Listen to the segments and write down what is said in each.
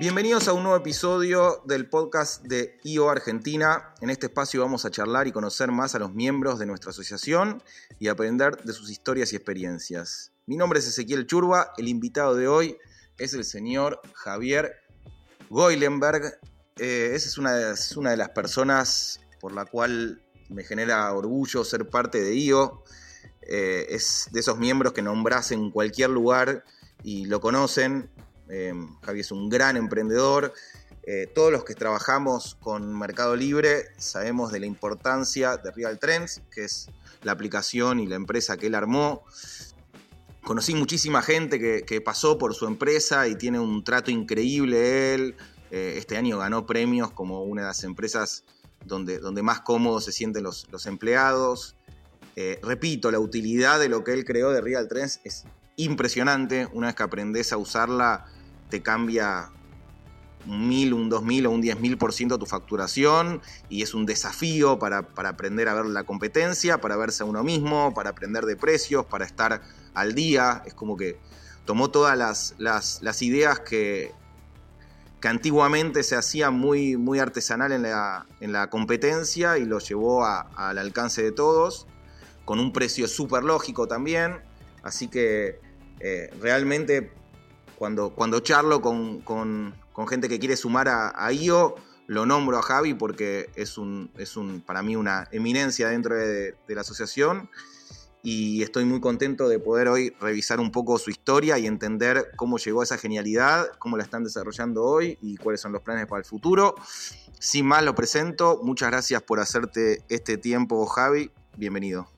Bienvenidos a un nuevo episodio del podcast de IO Argentina. En este espacio vamos a charlar y conocer más a los miembros de nuestra asociación y aprender de sus historias y experiencias. Mi nombre es Ezequiel Churba, el invitado de hoy es el señor Javier Goilenberg. Eh, esa es una, de, las personas por la cual me genera orgullo ser parte de IO. Eh, es de esos miembros que nombras en cualquier lugar y lo conocen. Eh, Javi es un gran emprendedor. Eh, todos los que trabajamos con Mercado Libre sabemos de la importancia de Real Trends, que es la aplicación y la empresa que él armó. Conocí muchísima gente que, pasó por su empresa y tiene un trato increíble él. Eh, este año ganó premios como una de las empresas donde, donde más cómodos se sienten los, los empleados. Eh, repito, la utilidad de lo que él creó de Real Trends es impresionante. Una vez que aprendes a usarla, te cambia un mil, un dos mil o un diez mil por ciento tu facturación y es un desafío para, para, aprender a ver la competencia, para verse a uno mismo, para aprender de precios, para estar al día. Es como que tomó todas las, las, ideas que, que antiguamente se hacía muy, muy artesanal en la, en la competencia y lo llevó al alcance de todos, con un precio súper lógico también. Así que eh, realmente cuando, charlo con, gente que quiere sumar a, a, IO, lo nombro a Javi porque es un, para mí una eminencia dentro de, de la asociación y estoy muy contento de poder hoy revisar un poco su historia y entender cómo llegó a esa genialidad, cómo la están desarrollando hoy y cuáles son los planes para el futuro. Sin más lo presento, muchas gracias por hacerte este tiempo, Javi, bienvenido.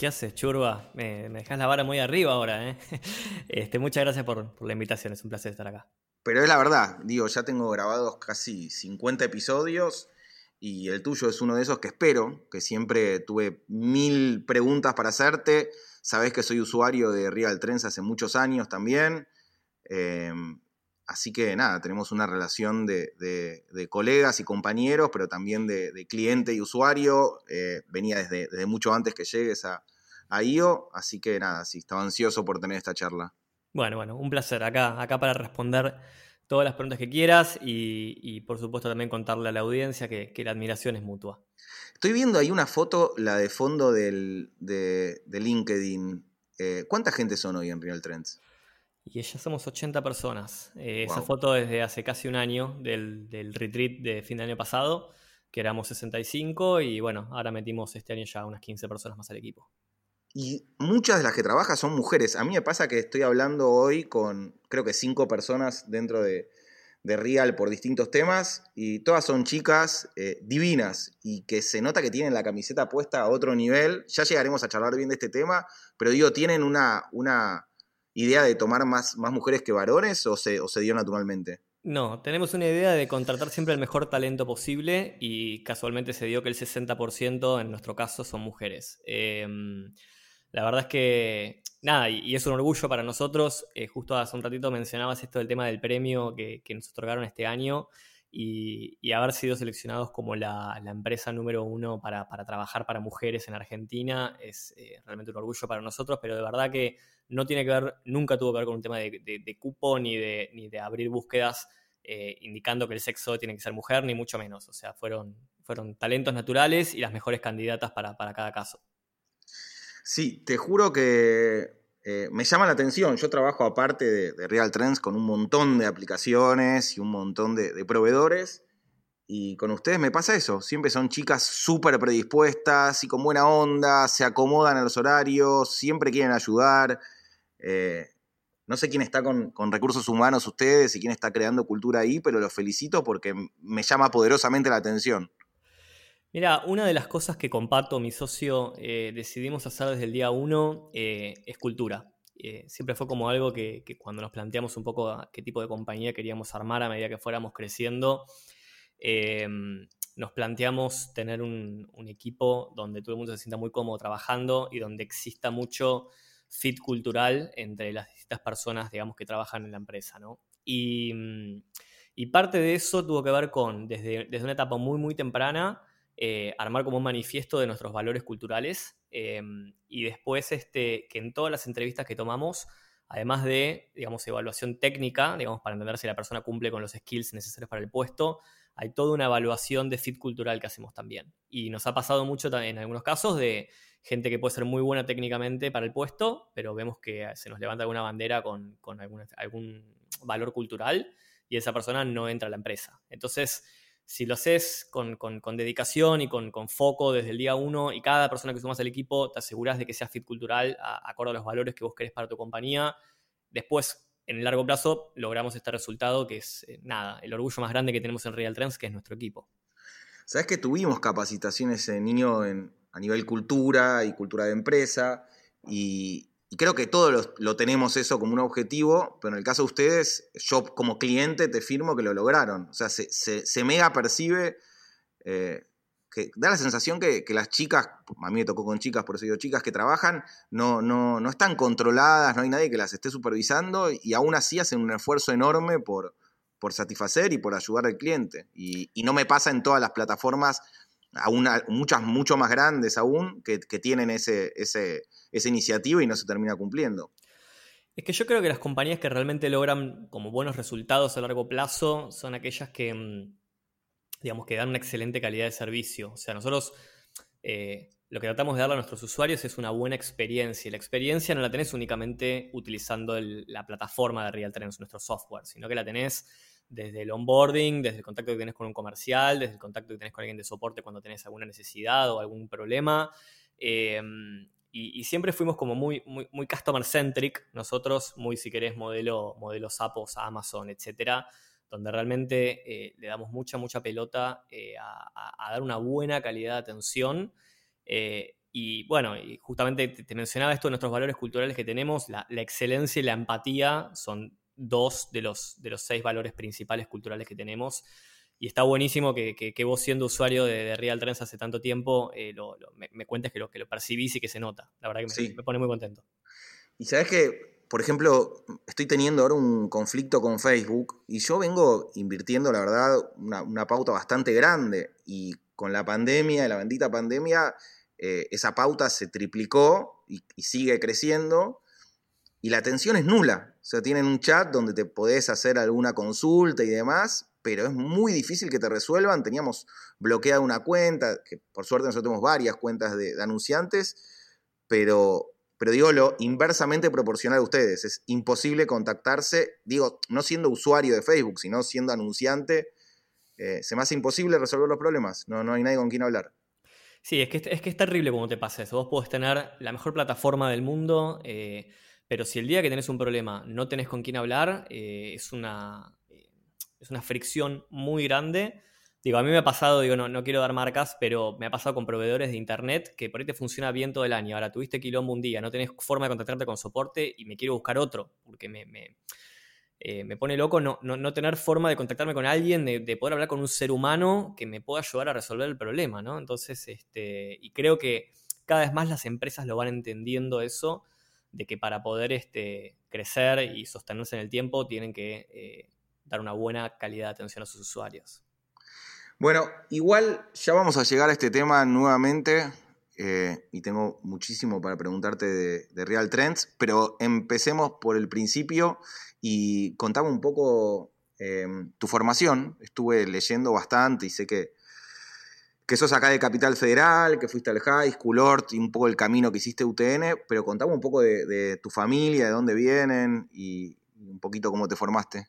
¿Qué haces, Churba? Me, dejas la vara muy arriba ahora. ¿eh? Este, muchas gracias por, por la invitación, es un placer estar acá. Pero es la verdad, digo, ya tengo grabados casi 50 episodios y el tuyo es uno de esos que espero, que siempre tuve mil preguntas para hacerte. Sabes que soy usuario de Real Trends hace muchos años también. Eh, así que nada, tenemos una relación de, de, de colegas y compañeros, pero también de, de cliente y usuario. Eh, venía desde, desde, mucho antes que llegues a, a IO, así que nada, sí, estaba ansioso por tener esta charla. Bueno, bueno, un placer acá, acá para responder todas las preguntas que quieras y, y, por supuesto también contarle a la audiencia que, que, la admiración es mutua. Estoy viendo ahí una foto, la de fondo del, de, de, LinkedIn. Eh, ¿Cuánta gente son hoy en Real Trends? Y ya somos 80 personas. Eh, wow. Esa foto es de hace casi un año, del, del, retreat de fin de año pasado, que éramos 65 y bueno, ahora metimos este año ya unas 15 personas más al equipo y muchas de las que trabajan son mujeres. A mí me pasa que estoy hablando hoy con creo que cinco personas dentro de, de Real por distintos temas y todas son chicas eh, divinas y que se nota que tienen la camiseta puesta a otro nivel. Ya llegaremos a charlar bien de este tema, pero digo, ¿tienen una, una idea de tomar más, más mujeres que varones o se, o se dio naturalmente? No, tenemos una idea de contratar siempre el mejor talento posible y casualmente se dio que el 60% en nuestro caso son mujeres. Eh, la verdad es que, nada, y, y es un orgullo para nosotros. Eh, justo hace un ratito mencionabas esto del tema del premio que, que nos otorgaron este año y, y haber sido seleccionados como la, la empresa número uno para, para, trabajar para mujeres en Argentina es eh, realmente un orgullo para nosotros, pero de verdad que no tiene que ver, nunca tuvo que ver con un tema de, cupo ni de, abrir búsquedas. Eh, indicando que el sexo tiene que ser mujer, ni mucho menos. O sea, fueron, fueron talentos naturales y las mejores candidatas para, cada caso. Sí, te juro que eh, me llama la atención. Yo trabajo aparte de, de, Real Trends con un montón de aplicaciones y un montón de, de proveedores. Y con ustedes me pasa eso. Siempre son chicas súper predispuestas y con buena onda, se acomodan a los horarios, siempre quieren ayudar. Eh, no sé quién está con, recursos humanos ustedes y quién está creando cultura ahí, pero los felicito porque me llama poderosamente la atención. Mira, una de las cosas que comparto mi socio eh, decidimos hacer desde el día uno eh, es cultura. Siempre fue como algo que, cuando nos planteamos un poco qué tipo de compañía queríamos armar a medida que fuéramos creciendo, em, nos planteamos tener un, equipo donde todo el mundo se sienta muy cómodo trabajando y donde exista mucho fit cultural entre las distintas personas, digamos, que trabajan en la empresa, ¿no? Y, y parte de eso tuvo que ver con, desde, desde una etapa muy, muy temprana, eh, armar como un manifiesto de nuestros valores culturales eh, y después este, que en todas las entrevistas que tomamos además de, digamos, evaluación técnica, digamos, para entender si la persona cumple con los skills necesarios para el puesto, hay toda una evaluación de fit cultural que hacemos también. Y nos ha pasado mucho en algunos casos de gente que puede ser muy buena técnicamente para el puesto, pero vemos que se nos levanta alguna bandera con, algún, valor cultural y esa persona no entra a la empresa. Entonces, si lo haces con, dedicación y con, foco desde el día uno y cada persona que sumas al equipo, te aseguras de que sea fit cultural, acorde a los valores que vos querés para tu compañía. Después, en el largo plazo, logramos este resultado que es, eh, nada, el orgullo más grande que tenemos en Real Trends, que es nuestro equipo. Sabes que tuvimos capacitaciones en niño en, a nivel cultura y cultura de empresa, y, creo que todos lo, tenemos eso como un objetivo, pero en el caso de ustedes, yo como cliente te firmo que lo lograron. O sea, se, mega percibe, eh, que da la sensación que, las chicas, a mí me tocó con chicas, por eso digo chicas que trabajan, no, no, no están controladas, no hay nadie que las esté supervisando y aún así hacen un esfuerzo enorme por, por satisfacer y por ayudar al cliente. Y no me pasa en todas las plataformas aún muchas mucho más grandes aún que, tienen ese, ese, esa iniciativa y no se termina cumpliendo. Es que yo creo que las compañías que realmente logran como buenos resultados a largo plazo son aquellas que, mm, digamos, que dan una excelente calidad de servicio. O sea, nosotros eh, lo que tratamos de darle a nuestros usuarios es una buena experiencia. Y la experiencia no la tenés únicamente utilizando la plataforma de Real Trends, nuestro software, sino que la tenés desde el onboarding, desde el contacto que tenés con un comercial, desde el contacto que tenés con alguien de soporte cuando tenés alguna necesidad o algún problema. Em, y, siempre fuimos como muy, muy, muy customer centric, nosotros, muy si querés, modelo, modelo Sapos, Amazon, etcétera, donde realmente eh, le damos mucha, mucha pelota eh, a, dar una buena calidad de atención. Eh, y bueno, y justamente te, mencionaba esto de nuestros valores culturales que tenemos, la, la excelencia y la empatía son dos de los, de los seis valores principales culturales que tenemos. Y está buenísimo que, vos siendo usuario de, Real Trends hace tanto tiempo, eh, me, cuentes que lo, que lo percibís y que se nota. La verdad que me, pone muy contento. Y sabes que, por ejemplo, estoy teniendo ahora un conflicto con Facebook y yo vengo invirtiendo, la verdad, una, pauta bastante grande. Y con la pandemia, la bendita pandemia, eh, esa pauta se triplicó y sigue creciendo y la atención es nula. O sea, tienen un chat donde te podés hacer alguna consulta y demás, pero es muy difícil que te resuelvan. Teníamos bloqueada una cuenta, que por suerte nosotros tenemos varias cuentas de, anunciantes, pero, pero digo lo inversamente proporcional a ustedes. Es imposible contactarse, digo, no siendo usuario de Facebook, sino siendo anunciante, eh, se me hace imposible resolver los problemas. No, no hay nadie con quien hablar. Sí, es que, es que es terrible cuando te pasa eso. Vos podés tener la mejor plataforma del mundo. Eh, pero si el día que tenés un problema no tenés con quién hablar, eh, es, una, eh, es una fricción muy grande. Digo, a mí me ha pasado, digo, no, no quiero dar marcas, pero me ha pasado con proveedores de internet que por ahí te funciona bien todo el año. Ahora tuviste quilombo un día, no tenés forma de contactarte con soporte y me quiero buscar otro, porque me, me, eh, me pone loco no, no, tener forma de contactarme con alguien, de, de, poder hablar con un ser humano que me pueda ayudar a resolver el problema, ¿no? Entonces, este, y creo que cada vez más las empresas lo van entendiendo eso de que para poder este, crecer y sostenerse en el tiempo tienen que eh, dar una buena calidad de atención a sus usuarios. Bueno, igual ya vamos a llegar a este tema nuevamente eh, y tengo muchísimo para preguntarte de, Real Trends, pero empecemos por el principio y contame un poco eh, tu formación. Estuve leyendo bastante y sé que que sos acá de Capital Federal, que fuiste al High School, Ort y un poco el camino que hiciste UTN, pero contame un poco de, tu familia, de dónde vienen y, un poquito cómo te formaste.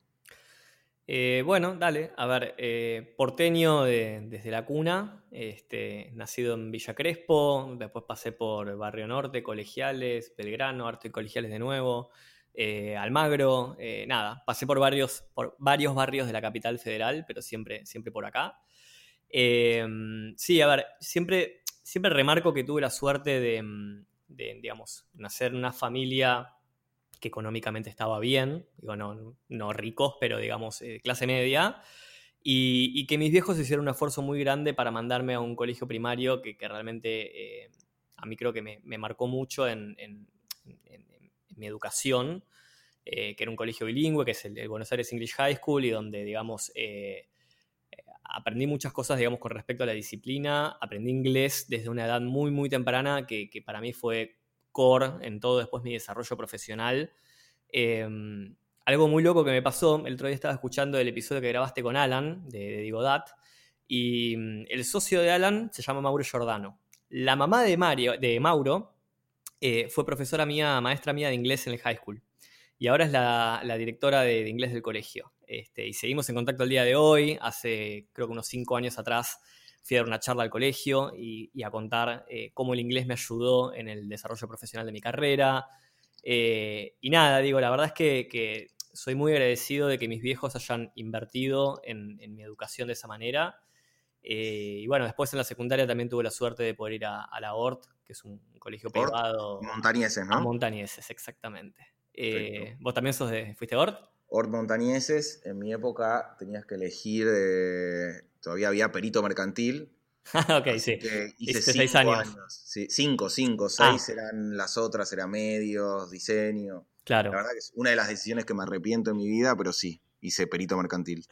Eh, bueno, dale. A ver, eh, porteño desde la cuna, este, nacido en Villa Crespo, después pasé por Barrio Norte, Colegiales, Belgrano, Arte y Colegiales de nuevo, eh, Almagro, nada, pasé por varios, por varios barrios de la capital federal, pero siempre, siempre por acá. Em, sí, a ver, siempre, siempre remarco que tuve la suerte de, mm, digamos, nacer en una familia que económicamente estaba bien, no, no ricos, pero digamos, eh, clase media, y, que mis viejos hicieron un esfuerzo muy grande para mandarme a un colegio primario que, realmente eh, a mí creo que me, marcó mucho en, mi educación, eh, que era un colegio bilingüe, que es el, Buenos Aires English High School, y donde, digamos, aprendí muchas cosas, digamos, con respecto a la disciplina. Aprendí inglés desde una edad muy, muy temprana, que, para mí fue core en todo después mi desarrollo profesional. Em, algo muy loco que me pasó, el otro día estaba escuchando el episodio que grabaste con Alan, de, de y mm, el socio de Alan se llama Mauro Giordano. La mamá de, Mario, de Mauro eh, fue profesora mía, maestra mía de inglés en el high school. Y ahora es la, directora de, inglés del colegio. Este, y seguimos en contacto el día de hoy. Hace creo que unos cinco años atrás fui a dar una charla al colegio y, a contar eh, cómo el inglés me ayudó en el desarrollo profesional de mi carrera. Eh, y nada, digo, la verdad es que, soy muy agradecido de que mis viejos hayan invertido en, mi educación de esa manera. y bueno, después en la secundaria también tuve la suerte de poder ir a, a la ORT, que es un colegio privado. Montañeses, ¿no? montañeses, exactamente. Eh, ¿Vos también sos de, fuiste Ort? Ort Montañeses, en mi época tenías que elegir, todavía había perito mercantil. ok, sí. hice seis años. Sí, cinco, cinco, ah. seis eran las otras, era medios, diseño. Claro. La verdad que es una de las decisiones que me arrepiento en mi vida, pero sí, hice perito mercantil.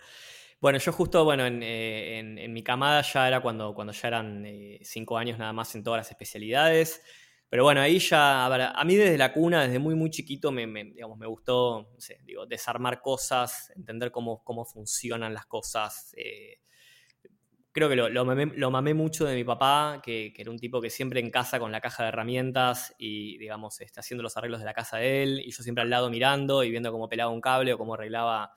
Bueno, yo justo, bueno, en, eh, mi camada ya era cuando, cuando ya eran eh, cinco años nada más en todas las especialidades. Pero bueno, ahí ya, a, mí desde la cuna, desde muy, muy chiquito, me, digamos, me gustó, no sé, digo, desarmar cosas, entender cómo, cómo funcionan las cosas. Eh, creo que lo, lo, mamé, mucho de mi papá, que, era un tipo que siempre en casa con la caja de herramientas y, digamos, este, haciendo los arreglos de la casa de él, y yo siempre al lado mirando y viendo cómo pelaba un cable o cómo arreglaba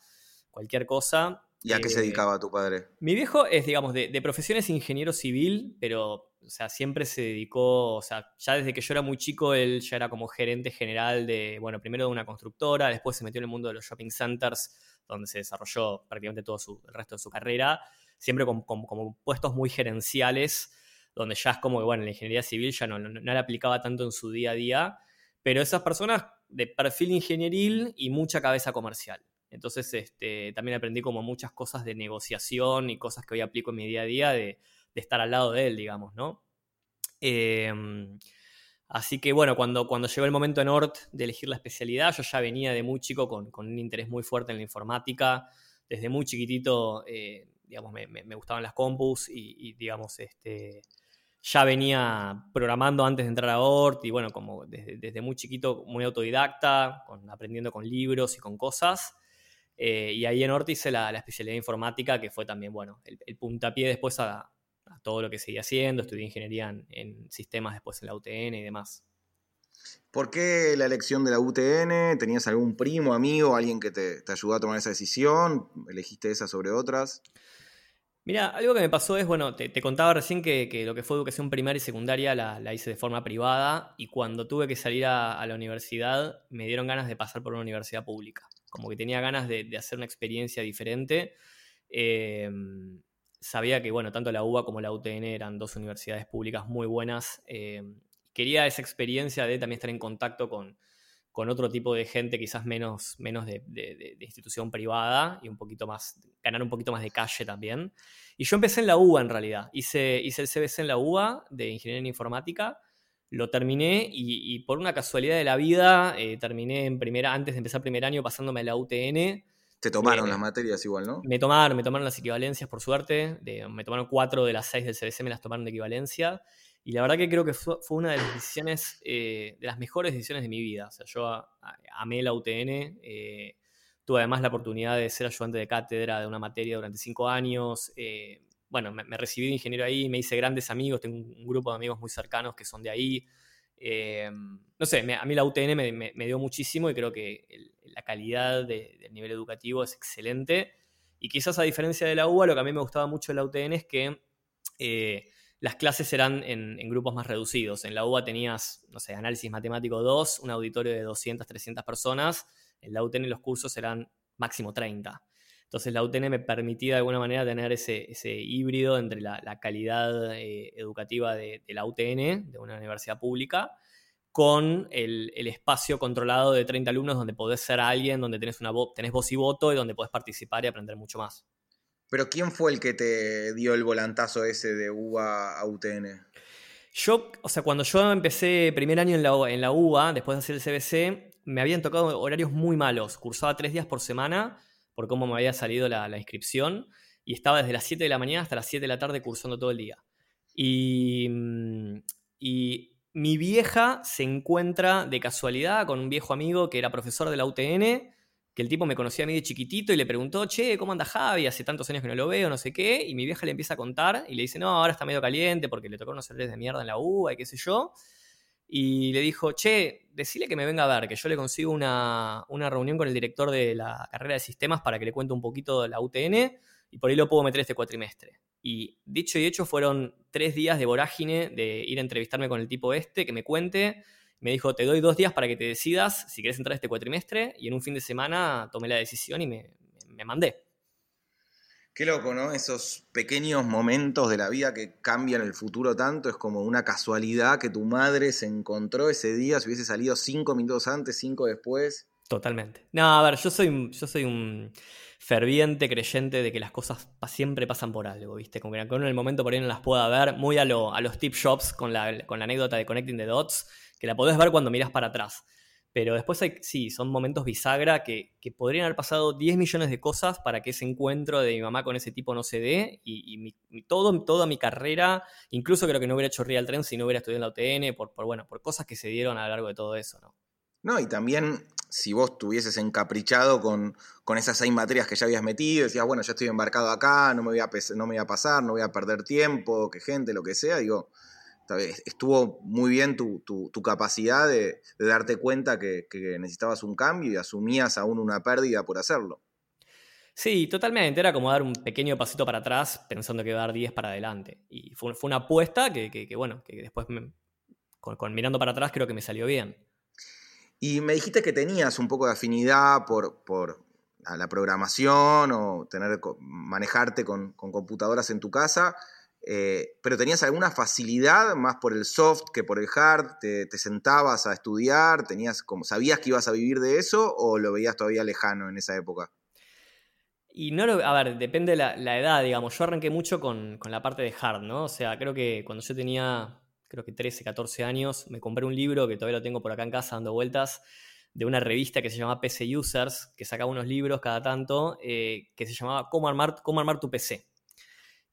cualquier cosa. ¿Y a qué se eh, dedicaba tu padre? Mi viejo es, digamos, de, de profesión es ingeniero civil, pero o sea, siempre se dedicó, o sea, ya desde que yo era muy chico, él ya era como gerente general de, bueno, primero de una constructora, después se metió en el mundo de los shopping centers, donde se desarrolló prácticamente todo su, el resto de su carrera, siempre como, puestos muy gerenciales, donde ya es como que, bueno, la ingeniería civil ya no, no, no, la aplicaba tanto en su día a día, pero esas personas de perfil ingenieril y mucha cabeza comercial. Entonces, este, también aprendí como muchas cosas de negociación y cosas que hoy aplico en mi día a día de de estar al lado de él, digamos, ¿no? Em, así que bueno, cuando, cuando llegó el momento en ORT de elegir la especialidad, yo ya venía de muy chico con, un interés muy fuerte en la informática. Desde muy chiquitito, eh, digamos, me, gustaban las compus y, digamos, este, ya venía programando antes de entrar a ORT y bueno, como desde, muy chiquito, muy autodidacta, con, aprendiendo con libros y con cosas. Eh, y ahí en ORT hice la, especialidad de informática, que fue también, bueno, el puntapié después a, todo lo que seguía haciendo, estudié ingeniería en, sistemas después en la UTN y demás. ¿Por qué la elección de la UTN? ¿Tenías algún primo, amigo, alguien que te, ayudó a tomar esa decisión? ¿Elegiste esa sobre otras? Mira, algo que me pasó es, bueno, te, contaba recién que, lo que fue educación primaria y secundaria la, hice de forma privada y cuando tuve que salir a, la universidad me dieron ganas de pasar por una universidad pública, como que tenía ganas de, hacer una experiencia diferente. Eh, sabía que, bueno, tanto la UBA como la UTN eran dos universidades públicas muy buenas. Eh, quería esa experiencia de también estar en contacto con, otro tipo de gente, quizás menos, menos de, institución privada y un poquito más, ganar un poquito más de calle también. Y yo empecé en la UBA en realidad. Hice, hice el CBC en la UBA de Ingeniería en Informática. Lo terminé y, por una casualidad de la vida eh, terminé en primera, antes de empezar primer año pasándome a la UTN te tomaron las materias igual, ¿no? Me tomaron, me tomaron las equivalencias, por suerte. me tomaron cuatro de las seis del CBC, me las tomaron de equivalencia. Y la verdad que creo que fue, una de las decisiones, eh, de las mejores decisiones de mi vida. O sea, yo amé la UTN. Eh, tuve además la oportunidad de ser ayudante de cátedra de una materia durante cinco años. Eh, bueno, me, recibí de ingeniero ahí, me hice grandes amigos, tengo un, grupo de amigos muy cercanos que son de ahí. No sé, a mí la UTN me, dio muchísimo y creo que la calidad del nivel educativo es excelente. Y quizás a diferencia de la UBA, lo que a mí me gustaba mucho de la UTN es que eh, las clases eran en, grupos más reducidos. En la UBA tenías, no sé, análisis matemático 2, un auditorio de 200, 300 personas. En la UTN los cursos eran máximo 30. Entonces la UTN me permitía de alguna manera tener ese, híbrido entre la, calidad eh, educativa de, de, la UTN, de una universidad pública, con el, espacio controlado de 30 alumnos donde podés ser alguien, donde tenés, una tenés voz y voto y donde podés participar y aprender mucho más. Pero ¿quién fue el que te dio el volantazo ese de UBA a UTN? Yo, o sea, cuando yo empecé primer año en la, en la UBA, después de hacer el CBC, me habían tocado horarios muy malos. Cursaba tres días por semana por cómo me había salido la, inscripción y estaba desde las 7 de la mañana hasta las 7 de la tarde cursando todo el día. Y, mm, y mi vieja se encuentra de casualidad con un viejo amigo que era profesor de la UTN, que el tipo me conocía a mí de chiquitito y le preguntó, che, ¿cómo anda Javi? Hace tantos años que no lo veo, no sé qué. Y mi vieja le empieza a contar y le dice, no, ahora está medio caliente porque le tocó unos errores de mierda en la UBA y qué sé yo. Y le dijo, che, decile que me venga a ver, que yo le consigo una, una reunión con el director de la carrera de sistemas para que le cuente un poquito de la UTN y por ahí lo puedo meter este cuatrimestre. Y dicho y hecho, fueron tres días de vorágine de ir a entrevistarme con el tipo este, que me cuente. Me dijo, te doy dos días para que te decidas si quieres entrar este cuatrimestre. Y en un fin de semana tomé la decisión y me, me mandé. Qué loco, ¿no? Esos pequeños momentos de la vida que cambian el futuro tanto, es como una casualidad que tu madre se encontró ese día, si hubiese salido cinco minutos antes, cinco después. Totalmente. No, a ver, yo soy, yo soy un ferviente creyente de que las cosas siempre pasan por algo, ¿viste? Como que en el momento por ahí no las pueda ver, muy a, lo, a los tip shops con la, con la anécdota de Connecting the Dots, que la podés ver cuando miras para atrás. Pero después hay, sí, son momentos bisagra que, podrían haber pasado 10 millones de cosas para que ese encuentro de mi mamá con ese tipo no se dé. Y, todo, toda mi carrera, incluso creo que no hubiera hecho Real Trend si no hubiera estudiado en la UTN, por, bueno, por cosas que se dieron a lo largo de todo eso, ¿no? No, y también si vos tuvieses encaprichado con, con, esas seis materias que ya habías metido, decías, bueno, ya estoy embarcado acá, no me, voy a, no me voy a pasar, no voy a perder tiempo, que gente, lo que sea, digo, estuvo muy bien tu, capacidad de, darte cuenta que, necesitabas un cambio y asumías aún una pérdida por hacerlo. Sí, totalmente. Era como dar un pequeño pasito para atrás pensando que iba a dar 10 para adelante. Y fue, fue una apuesta que, bueno, que después con mirando para atrás creo que me salió bien. Y me dijiste que tenías un poco de afinidad por, la programación o tener, manejarte con, computadoras en tu casa, eh, pero tenías alguna facilidad más por el soft que por el hard, te, sentabas a estudiar, tenías como, ¿sabías que ibas a vivir de eso o lo veías todavía lejano en esa época? Y no lo, a ver, depende de la, la edad, digamos. Yo arranqué mucho con, con, la parte de hard, ¿no? O sea, creo que cuando yo tenía creo que 13, 14 años, me compré un libro que todavía lo tengo por acá en casa dando vueltas, de una revista que se llama PC Users, que sacaba unos libros cada tanto, eh, que se llamaba Cómo armar, Cómo armar tu PC.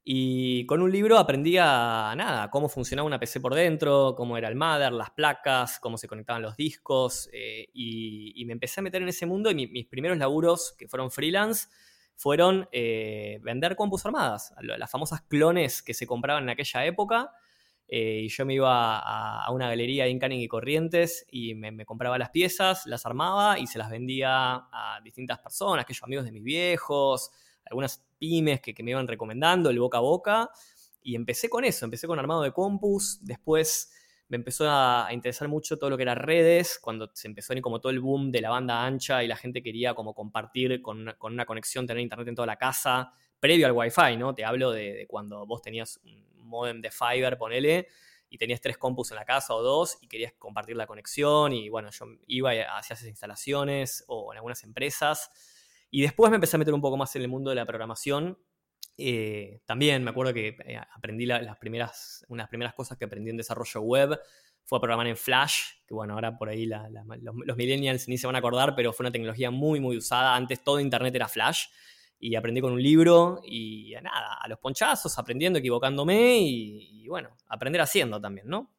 Y con un libro aprendí nada, cómo funcionaba una PC por dentro, cómo era el mother, las placas, cómo se conectaban los discos, eh, y, me empecé a meter en ese mundo y mis primeros laburos, que fueron freelance, fueron eh, vender compus armadas, las famosas clones que se compraban en aquella época, eh, y yo me iba a, una galería en Canning y Corrientes y me, compraba las piezas, las armaba y se las vendía a distintas personas, aquellos amigos de mis viejos, algunas pymes que, me iban recomendando, el boca a boca. Y empecé con eso, empecé con armado de compus, después me empezó a, interesar mucho todo lo que era redes, cuando se empezó a como todo el boom de la banda ancha y la gente quería como compartir con una, conexión, tener internet en toda la casa, previo al wifi, ¿no? Te hablo de, de cuando vos tenías un modem de Fiverr, ponele, y tenías tres compus en la casa o dos y querías compartir la conexión y bueno, yo iba hacia esas instalaciones o en algunas empresas. Y después me empecé a meter un poco más en el mundo de la programación. Eh, también me acuerdo que eh, aprendí las primeras, unas primeras cosas que aprendí en desarrollo web fue a programar en Flash, que bueno, ahora por ahí los, los, millennials ni se van a acordar, pero fue una tecnología muy, muy usada. Antes todo Internet era Flash y aprendí con un libro y nada, a los ponchazos, aprendiendo, equivocándome y, bueno, aprender haciendo también, ¿no?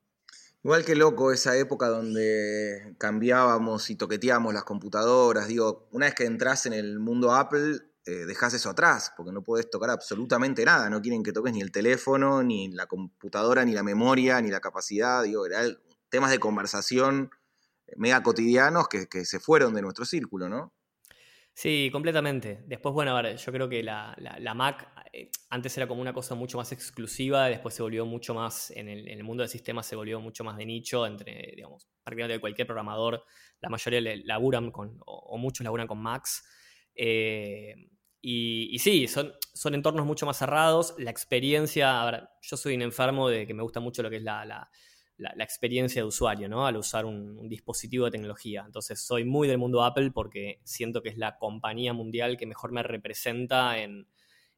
Igual que loco esa época donde cambiábamos y toqueteábamos las computadoras. Digo, una vez que entras en el mundo Apple, eh, dejas eso atrás, porque no puedes tocar absolutamente nada. No quieren que toques ni el teléfono, ni la computadora, ni la memoria, ni la capacidad. Digo, eran temas de conversación mega cotidianos que, se fueron de nuestro círculo, ¿no? Sí, completamente. Después, bueno, a ver, yo creo que la, Mac eh, antes era como una cosa mucho más exclusiva, después se volvió mucho más, en el, mundo del sistema se volvió mucho más de nicho, entre, digamos, prácticamente cualquier programador, la mayoría laburan con, o, muchos laburan con Macs. Eh, y, sí, son, son entornos mucho más cerrados. La experiencia, a ver, yo soy un enfermo de que me gusta mucho lo que es la la, experiencia de usuario, ¿no? Al usar un, dispositivo de tecnología. Entonces, soy muy del mundo Apple porque siento que es la compañía mundial que mejor me representa en,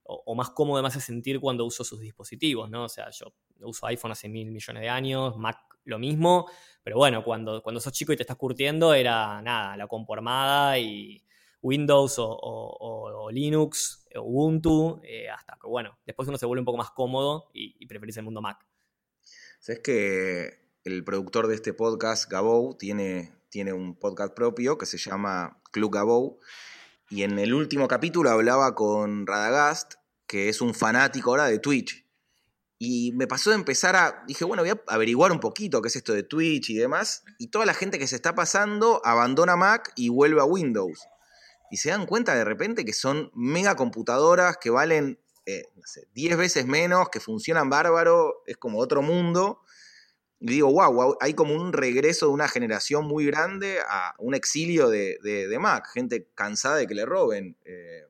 o, más cómodo me hace sentir cuando uso sus dispositivos, ¿no? O sea, yo uso iPhone hace mil millones de años, Mac lo mismo, pero bueno, cuando, cuando sos chico y te estás curtiendo era nada, la compu armada y Windows o, Linux, Ubuntu, eh, hasta que bueno, después uno se vuelve un poco más cómodo y, y preferís el mundo Mac. Es que el productor de este podcast, Gabou, tiene, tiene un podcast propio que se llama Club Gabou. Y en el último capítulo hablaba con Radagast, que es un fanático ahora de Twitch. Y me pasó de empezar a. Dije, bueno, voy a averiguar un poquito qué es esto de Twitch y demás. Y toda la gente que se está pasando abandona Mac y vuelve a Windows. Y se dan cuenta de repente que son mega computadoras que valen eh, no sé, 10 veces menos, que funcionan bárbaro, es como otro mundo. Digo, wow, hay como un regreso de una generación muy grande a un exilio de, Mac, gente cansada de que le roben. Eh,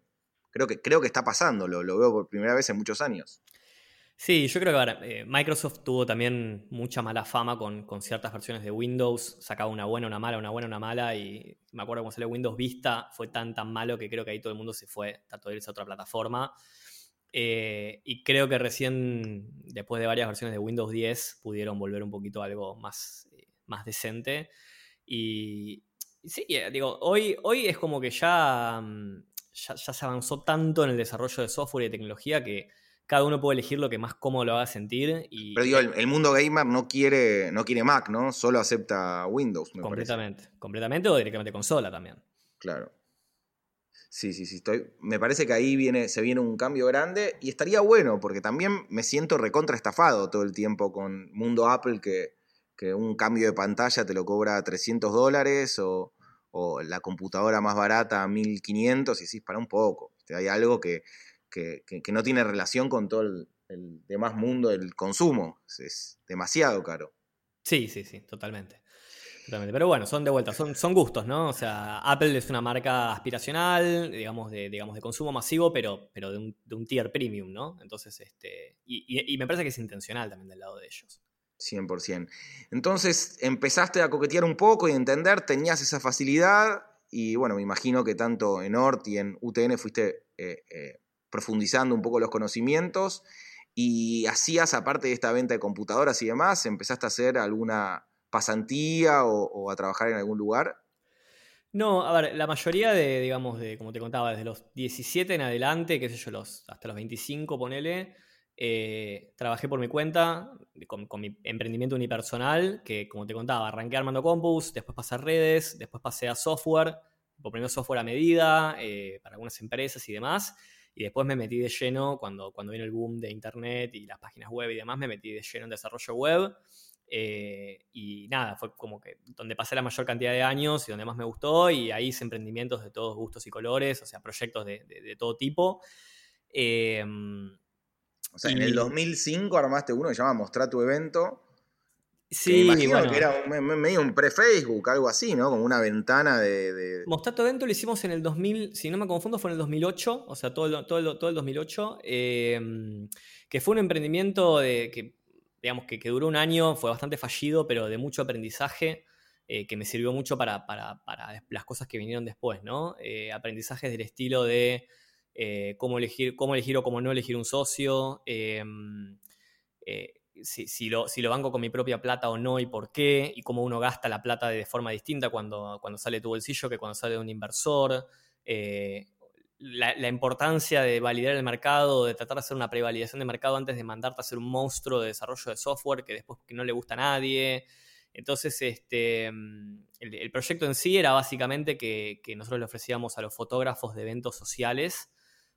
creo, que, creo que está pasando, lo, lo veo por primera vez en muchos años. Sí, yo creo que eh, Microsoft tuvo también mucha mala fama con, ciertas versiones de Windows, sacaba una buena, una mala, una buena, una mala, y me acuerdo cuando salió Windows Vista, fue tan, tan malo que creo que ahí todo el mundo se fue, trató de irse a otra plataforma. Eh, y creo que recién, después de varias versiones de Windows 10, pudieron volver un poquito a algo más, eh, más decente. Y, sí, digo, hoy, hoy es como que ya, mm, ya, ya se avanzó tanto en el desarrollo de software y de tecnología que cada uno puede elegir lo que más cómodo lo haga sentir. Y, Pero digo, el, mundo gamer no quiere, no quiere Mac, ¿no? Solo acepta Windows, me completamente, Completamente o directamente consola también. Claro. Sí, sí, sí. Estoy, me parece que ahí viene, se viene un cambio grande y estaría bueno, porque también me siento recontra estafado todo el tiempo con Mundo Apple, que, un cambio de pantalla te lo cobra 300 dólares o, o la computadora más barata 1500 y sí, para un poco. Hay algo que, que, no tiene relación con todo el, demás mundo del consumo. Es, demasiado caro. Sí, sí, sí, totalmente. Pero bueno, son de vuelta, son, son gustos, ¿no? O sea, Apple es una marca aspiracional, digamos, de, digamos, de consumo masivo, pero, pero de, un, tier premium, ¿no? Entonces, este. Y, y, me parece que es intencional también del lado de ellos. 100%. Entonces empezaste a coquetear un poco y entender, tenías esa facilidad y bueno, me imagino que tanto en ORT y en UTN fuiste eh, eh, profundizando un poco los conocimientos y hacías, aparte de esta venta de computadoras y demás, empezaste a hacer alguna pasantía o, a trabajar en algún lugar? No, a ver, la mayoría de, digamos, de, como te contaba, desde los 17 en adelante, qué sé yo, los, hasta los 25, ponele, eh, trabajé por mi cuenta, con, mi emprendimiento unipersonal, que como te contaba, arranqué armando compus, después pasé a redes, después pasé a software, por primero software a medida, eh, para algunas empresas y demás. Y después me metí de lleno, cuando, cuando vino el boom de Internet y las páginas web y demás, me metí de lleno en desarrollo web. Eh, y nada, fue como que donde pasé la mayor cantidad de años y donde más me gustó. Y ahí hice emprendimientos de todos gustos y colores, o sea, proyectos de, todo tipo. Em, o sea, en el 2005 armaste uno que se llama Mostrar tu evento Sí, me imagino que era medio un pre-Facebook, algo así, ¿no? Como una ventana de, de... Mostato Evento lo hicimos en el 2000, si no me confundo, fue en el 2008, o sea, todo el, todo el, todo el 2008, em, que fue un emprendimiento de, que, digamos, que, que, duró un año, fue bastante fallido, pero de mucho aprendizaje, eh, que me sirvió mucho para, para, para, las cosas que vinieron después, ¿no? Eh, aprendizajes del estilo de eh, cómo, elegir, cómo elegir o cómo no elegir un socio, em, si, lo, si, lo, banco con mi propia plata o no y por qué, y cómo uno gasta la plata de forma distinta cuando, cuando sale de tu bolsillo que cuando sale de un inversor, la, importancia de validar el mercado, de tratar de hacer una prevalidación de mercado antes de mandarte a hacer un monstruo de desarrollo de software que después que no le gusta a nadie. Entonces, este, el, proyecto en sí era básicamente que, que nosotros le ofrecíamos a los fotógrafos de eventos sociales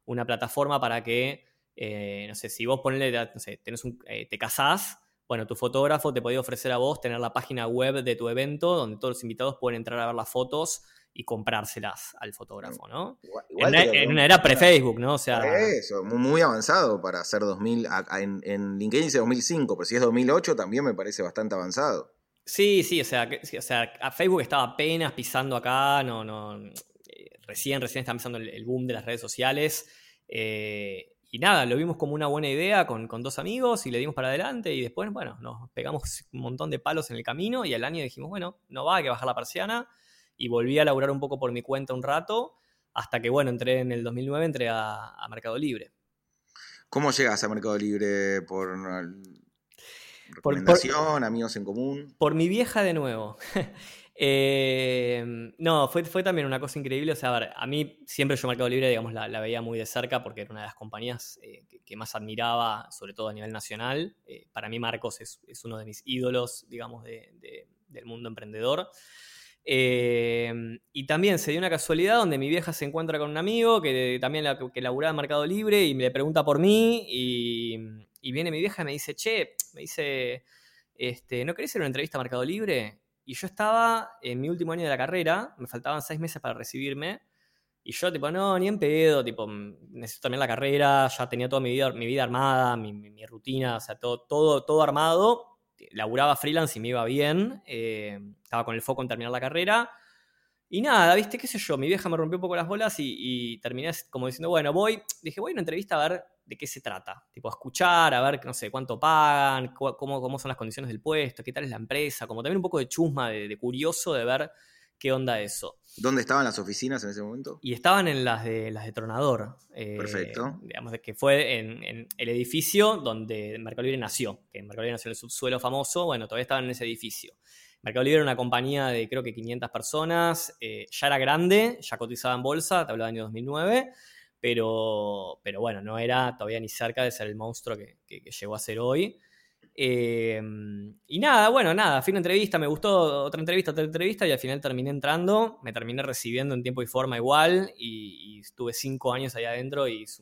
una plataforma para que eh, no sé, si vos ponle, no sé, tenés un, eh, te casás, bueno, tu fotógrafo te podía ofrecer a vos tener la página web de tu evento donde todos los invitados pueden entrar a ver las fotos y comprárselas al fotógrafo, ¿no? en, una, era pre-Facebook, ¿no? O sea, eso, muy avanzado para hacer 2000, en, LinkedIn dice 2005, pero si es 2008 también me parece bastante avanzado. Sí, sí, o sea, o sea Facebook estaba apenas pisando acá, no, no, eh, recién, recién está empezando el, el boom de las redes sociales. Eh, y nada, lo vimos como una buena idea con, dos amigos y le dimos para adelante y después, bueno, nos pegamos un montón de palos en el camino y al año dijimos, bueno, no va, hay que bajar la persiana y volví a laburar un poco por mi cuenta un rato hasta que, bueno, entré en el 2009, entré a, Mercado Libre. ¿Cómo llegas a Mercado Libre? ¿Por recomendación, amigos en común? Por mi vieja de nuevo. Eh, no, fue, fue también una cosa increíble. O sea, a, ver, a mí siempre yo Mercado Libre, digamos, la, veía muy de cerca porque era una de las compañías eh, que, más admiraba, sobre todo a nivel nacional. Eh, para mí Marcos es, uno de mis ídolos, digamos, del mundo emprendedor. Y también se dio una casualidad donde mi vieja se encuentra con un amigo que también la, que laburaba en Mercado Libre y me pregunta por mí y, viene mi vieja y me dice, che, me dice, este, ¿no querés hacer una entrevista a Mercado Libre? Y yo estaba en mi último año de la carrera, me faltaban seis meses para recibirme. Y yo, tipo, no, ni en pedo, tipo, necesito también la carrera, ya tenía toda mi vida, mi vida armada, mi, rutina, o sea, todo, todo, todo armado. Laburaba freelance y me iba bien. Eh, estaba con el foco en terminar la carrera. Y nada, viste, qué sé yo, mi vieja me rompió un poco las bolas y, terminé como diciendo, bueno, voy. Dije, voy a una entrevista a ver de qué se trata. Tipo, a escuchar, a ver, no sé, cuánto pagan, cómo, cómo son las condiciones del puesto, qué tal es la empresa, como también un poco de chusma, de, curioso de ver qué onda eso. ¿Dónde estaban las oficinas en ese momento? Y estaban en las de las de Tronador. Eh, Perfecto. Digamos que fue en, el edificio donde Mercado Libre nació. Que Mercado Libre nació en el subsuelo famoso. Bueno, todavía estaban en ese edificio. Mercado Libre era una compañía de creo que 500 personas. Eh, ya era grande, ya cotizaba en bolsa, te hablaba del año 2009 pero, pero bueno, no era todavía ni cerca de ser el monstruo que, llegó a ser hoy. Em, y nada, bueno, nada, fin de entrevista, me gustó otra entrevista, otra entrevista y al final terminé entrando, me terminé recibiendo en tiempo y forma igual y, estuve cinco años ahí adentro y es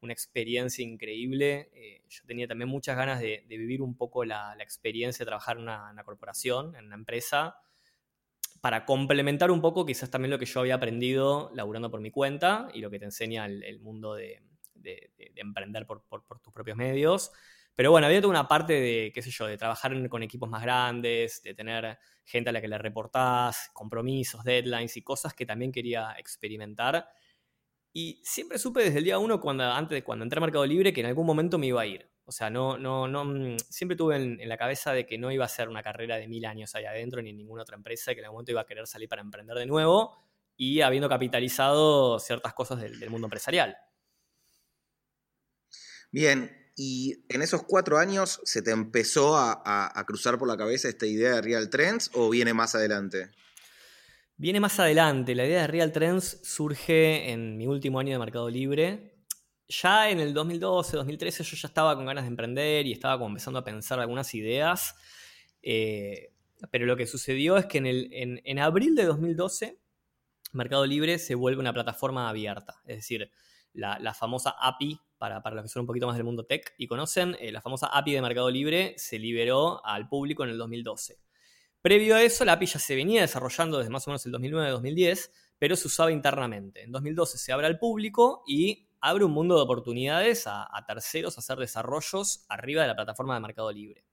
una experiencia increíble. Eh, yo tenía también muchas ganas de, vivir un poco la, experiencia de trabajar en una, una, corporación, en una empresa para complementar un poco quizás también lo que yo había aprendido laburando por mi cuenta y lo que te enseña el, mundo de, emprender por, tus propios medios. Pero bueno, había toda una parte de, qué sé yo, de trabajar con equipos más grandes, de tener gente a la que le reportás, compromisos, deadlines y cosas que también quería experimentar. Y siempre supe desde el día uno, cuando, antes de cuando entré a Mercado Libre, que en algún momento me iba a ir. O sea, no, no, no, mm, siempre tuve en, la cabeza de que no iba a ser una carrera de mil años ahí adentro ni en ninguna otra empresa, que en algún momento iba a querer salir para emprender de nuevo y habiendo capitalizado ciertas cosas del, mundo empresarial. Bien, y en esos cuatro años se te empezó a, cruzar por la cabeza esta idea de Real Trends o viene más adelante? Viene más adelante. La idea de Real Trends surge en mi último año de Mercado Libre ya en el 2012, 2013 yo ya estaba con ganas de emprender y estaba empezando a pensar algunas ideas. Eh, pero lo que sucedió es que en, abril de 2012 Mercado Libre se vuelve una plataforma abierta. Es decir, la, famosa API, para, para, los que son un poquito más del mundo tech y conocen, eh, la famosa API de Mercado Libre se liberó al público en el 2012. Previo a eso, la API ya se venía desarrollando desde más o menos el 2009-2010, pero se usaba internamente. En 2012 se abre al público y abre un mundo de oportunidades a, terceros a hacer desarrollos arriba de la plataforma de Mercado Libre.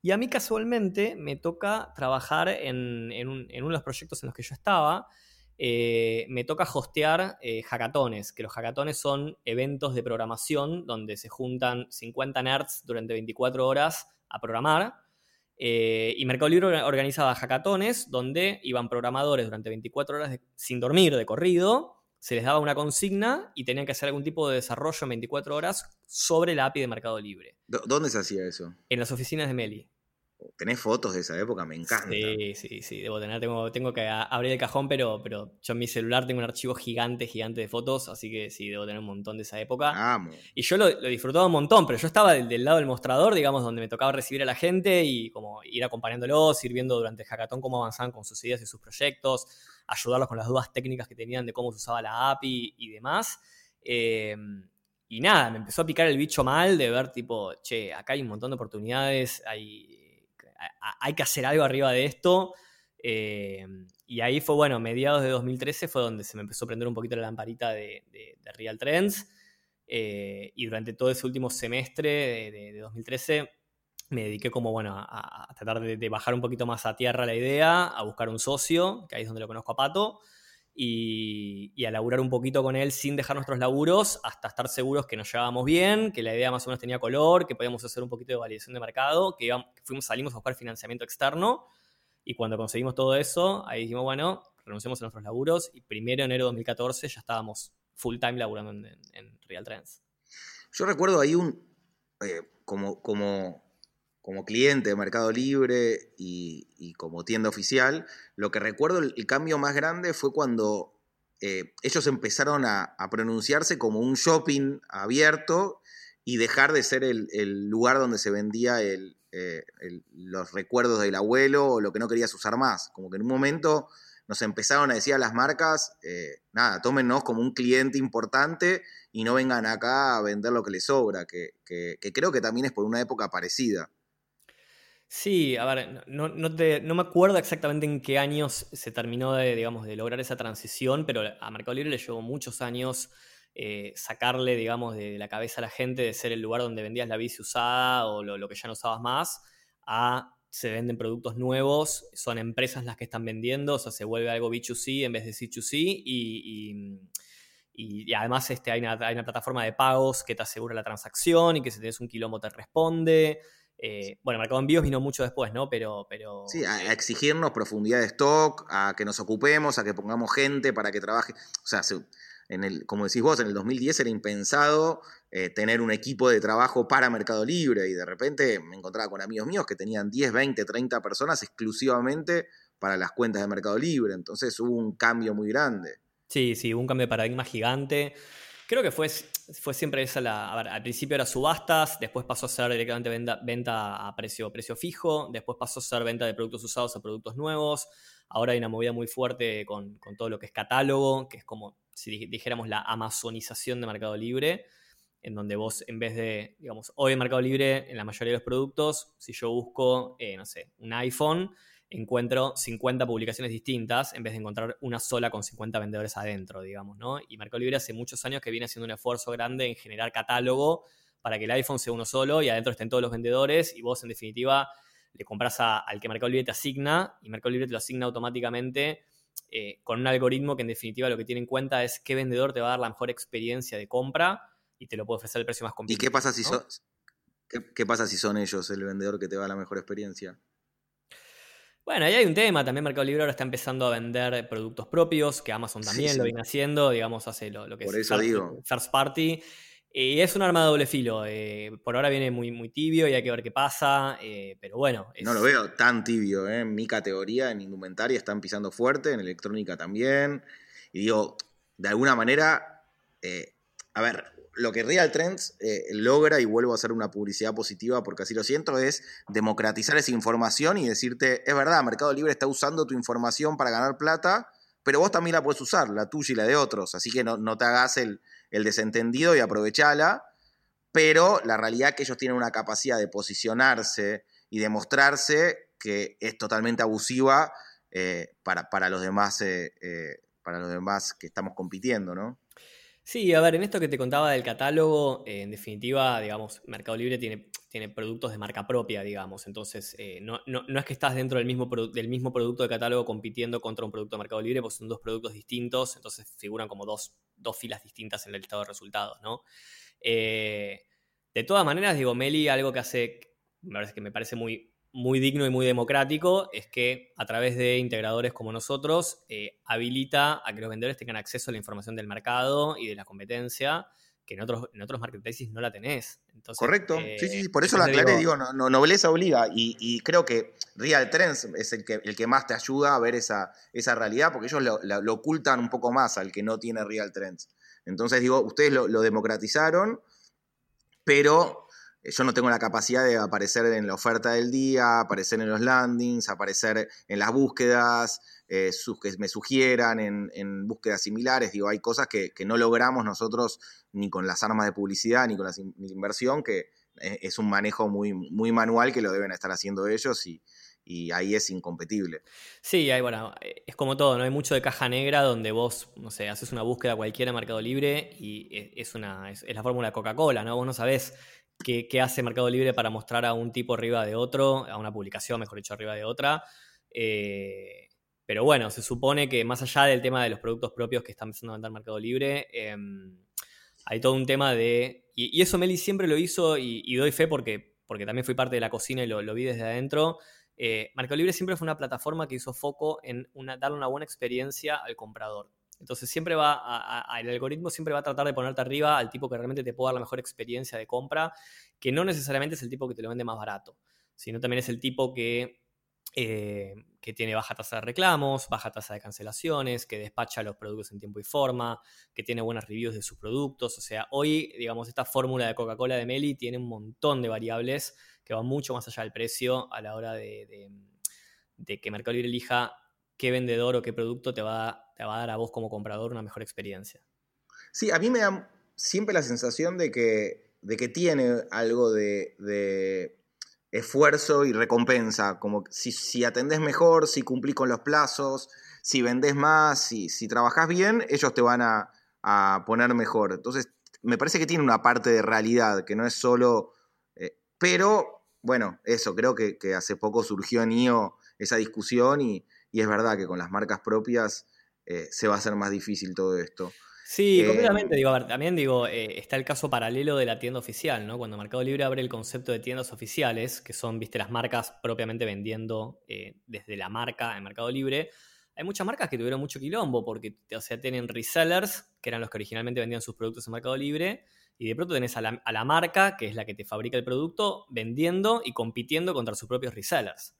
Y a mí casualmente me toca trabajar en, uno de los proyectos en los que yo estaba. Eh, me toca hostear eh, hackatones, que los hackatones son eventos de programación donde se juntan 50 nerds durante 24 horas a programar. Eh, y Mercado Libre organizaba hackatones donde iban programadores durante 24 horas sin dormir de corrido se les daba una consigna y tenían que hacer algún tipo de desarrollo en 24 horas sobre la API de Mercado Libre. ¿Dónde se hacía eso? En las oficinas de Meli. ¿Tenés fotos de esa época? Me encanta. Sí, sí, sí, debo tener. Tengo, tengo que abrir el cajón, pero, pero yo en mi celular tengo un archivo gigante, gigante de fotos, así que sí, debo tener un montón de esa época. Y yo lo, lo, disfrutaba un montón, pero yo estaba del, lado del mostrador, digamos, donde me tocaba recibir a la gente y como ir acompañándolos, ir viendo durante el hackathon cómo avanzaban con sus ideas y sus proyectos, ayudarlos con las dudas técnicas que tenían de cómo se usaba la API y demás. Eh, y nada, me empezó a picar el bicho mal de ver tipo, che, acá hay un montón de oportunidades, hay hay que hacer algo arriba de esto. Eh, y ahí fue, bueno, mediados de 2013 fue donde se me empezó a prender un poquito la lamparita de, Real Trends. Eh, y durante todo ese último semestre de, 2013 me dediqué como, bueno, a, tratar de, bajar un poquito más a tierra la idea, a buscar un socio, que ahí es donde lo conozco a Pato, y, a laburar un poquito con él sin dejar nuestros laburos hasta estar seguros que nos llevábamos bien, que la idea más o menos tenía color, que podíamos hacer un poquito de validación de mercado, que fuimos, salimos a buscar financiamiento externo y cuando conseguimos todo eso, ahí dijimos, bueno, renunciamos a nuestros laburos y primero de enero de 2014 ya estábamos full time laburando en, Real Trends. Yo recuerdo ahí un, eh, como, como como cliente de Mercado Libre y, como tienda oficial, lo que recuerdo, el, cambio más grande fue cuando eh, ellos empezaron a, pronunciarse como un shopping abierto y dejar de ser el, lugar donde se vendía eh, los recuerdos del abuelo o lo que no querías usar más. Como que en un momento nos empezaron a decir a las marcas, eh, nada, tómenos como un cliente importante y no vengan acá a vender lo que les sobra, que, creo que también es por una época parecida. Sí, a ver, no, me acuerdo exactamente en qué años se terminó de, digamos, de lograr esa transición, pero a Mercado Libre le llevó muchos años eh, sacarle, digamos, de, la cabeza a la gente de ser el lugar donde vendías la bici usada o lo, que ya no usabas más, a se venden productos nuevos, son empresas las que están vendiendo, o sea, se vuelve algo B2C en vez de C2C y, y, además este, hay, una, plataforma de pagos que te asegura la transacción y que si tienes un kilómetro te responde. Eh, bueno, Mercado Envíos vino mucho después, ¿no? Pero, pero... Sí, a, exigirnos profundidad de stock, a que nos ocupemos, a que pongamos gente para que trabaje. O sea, en el, como decís vos, en el 2010 era impensado eh, tener un equipo de trabajo para Mercado Libre y de repente me encontraba con amigos míos que tenían 10, 20, 30 personas exclusivamente para las cuentas de Mercado Libre. Entonces hubo un cambio muy grande. Sí, sí, hubo un cambio de paradigma gigante. Creo que fue, fue siempre esa la. A ver, al principio era subastas, después pasó a ser directamente venta, venta a precio, precio fijo, después pasó a ser venta de productos usados a productos nuevos. Ahora hay una movida muy fuerte con, con todo lo que es catálogo, que es como si dijéramos la amazonización de Mercado Libre en donde vos en vez de, digamos, hoy en Mercado Libre, en la mayoría de los productos, si yo busco, eh, no sé, un iPhone, encuentro 50 publicaciones distintas en vez de encontrar una sola con 50 vendedores adentro, digamos, ¿no? Y Mercado Libre hace muchos años que viene haciendo un esfuerzo grande en generar catálogo para que el iPhone sea uno solo y adentro estén todos los vendedores y vos, en definitiva, le compras al que Mercado Libre te asigna y Mercado Libre te lo asigna automáticamente eh, con un algoritmo que en definitiva lo que tiene en cuenta es qué vendedor te va a dar la mejor experiencia de compra y te lo puede ofrecer el precio más competitivo. ¿Y qué pasa si, son, qué, pasa si son ellos el vendedor que te va a la mejor experiencia? Bueno, ahí hay un tema. También Mercado Libre ahora está empezando a vender productos propios, que Amazon también lo viene haciendo, digamos, hace lo, que Por es eso digo. first party. Y es un arma de doble filo. Eh, por ahora viene muy, muy tibio y hay que ver qué pasa. Eh, pero bueno. No lo veo tan tibio. Eh. En mi categoría, en indumentaria, están pisando fuerte, en electrónica también. Y digo, de alguna manera, a ver, lo que Real Trends eh, logra, y vuelvo a hacer una publicidad positiva porque así lo siento, es democratizar esa información y decirte, es verdad, Mercado Libre está usando tu información para ganar plata, pero vos también la puedes usar, la tuya y la de otros, así que no, te hagas el, desentendido y aprovechala, pero la realidad es que ellos tienen una capacidad de posicionarse y demostrarse que es totalmente abusiva eh, para, para, los demás, eh, para los demás que estamos compitiendo, ¿no? Sí, a ver, en esto que te contaba del catálogo, eh, en definitiva, digamos, Mercado Libre tiene, tiene productos de marca propia, digamos. Entonces, eh, no, es que estás dentro del mismo, del mismo producto de catálogo compitiendo contra un producto de Mercado Libre, pues son dos productos distintos, entonces figuran como dos, filas distintas en el listado de resultados, ¿no? Eh, de todas maneras, digo, Meli, algo que hace, que me parece muy, muy digno y muy democrático es que a través de integradores como nosotros eh, habilita a que los vendedores tengan acceso a la información del mercado y de la competencia que en otros, en otros marketplaces no la tenés. Correcto, sí, sí, por eso la aclaré, digo, no, no, nobleza obliga y, creo que Real Trends es el que, el que más te ayuda a ver esa, esa realidad porque ellos lo, ocultan un poco más al que no tiene Real Trends. Entonces digo, ustedes lo, lo democratizaron, pero eh, yo no tengo la capacidad de aparecer en la oferta del día, aparecer en los landings, aparecer en las búsquedas, eh, que me sugieran en, búsquedas similares. Digo, hay cosas que, no logramos nosotros ni con las armas de publicidad ni con la inversión, que eh, es un manejo muy, muy manual que lo deben estar haciendo ellos y, ahí es incompetible. Sí, hay, bueno, es como todo, ¿no? Hay mucho de caja negra donde vos, no sé, haces una búsqueda cualquiera en Mercado Libre y es, una, es, la fórmula Coca-Cola, ¿no? Vos no sabés qué, hace Mercado Libre para mostrar a un tipo arriba de otro, a una publicación, mejor dicho, arriba de otra. Eh, pero bueno, se supone que más allá del tema de los productos propios que está empezando a vender Mercado Libre, em, hay todo un tema de. Y, eso Meli siempre lo hizo y, doy fe porque, porque también fui parte de la cocina y lo, vi desde adentro. Eh, Mercado Libre siempre fue una plataforma que hizo foco en darle una buena experiencia al comprador. Entonces siempre va, a, el algoritmo siempre va a tratar de ponerte arriba al tipo que realmente te pueda dar la mejor experiencia de compra, que no necesariamente es el tipo que te lo vende más barato. sino también es el tipo que eh, que tiene baja tasa de reclamos, baja tasa de cancelaciones, que despacha los productos en tiempo y forma, que tiene buenas reviews de sus productos. O sea, hoy, digamos, esta fórmula de Coca-Cola de Meli tiene un montón de variables que van mucho más allá del precio a la hora de, que Mercado Libre elija qué vendedor o qué producto te va, te va a dar a vos como comprador una mejor experiencia. Sí, a mí me da siempre la sensación de que, de que tiene algo de esfuerzo y recompensa, como si, si atendés mejor, si cumplís con los plazos, si vendés más, si, si trabajás bien, ellos te van a, poner mejor. Entonces, me parece que tiene una parte de realidad, que no es solo... Eh, pero, bueno, eso, creo que, hace poco surgió en IO esa discusión y, es verdad que con las marcas propias eh, se va a hacer más difícil todo esto. Sí, completamente. Digo, también digo, eh, está el caso paralelo de la tienda oficial, ¿no? Cuando Mercado Libre abre el concepto de tiendas oficiales, que son, viste, las marcas propiamente vendiendo eh, desde la marca en Mercado Libre, hay muchas marcas que tuvieron mucho quilombo, porque, o sea, tienen resellers, que eran los que originalmente vendían sus productos en Mercado Libre, y de pronto tenés a la, a la marca, que es la que te fabrica el producto, vendiendo y compitiendo contra sus propios resellers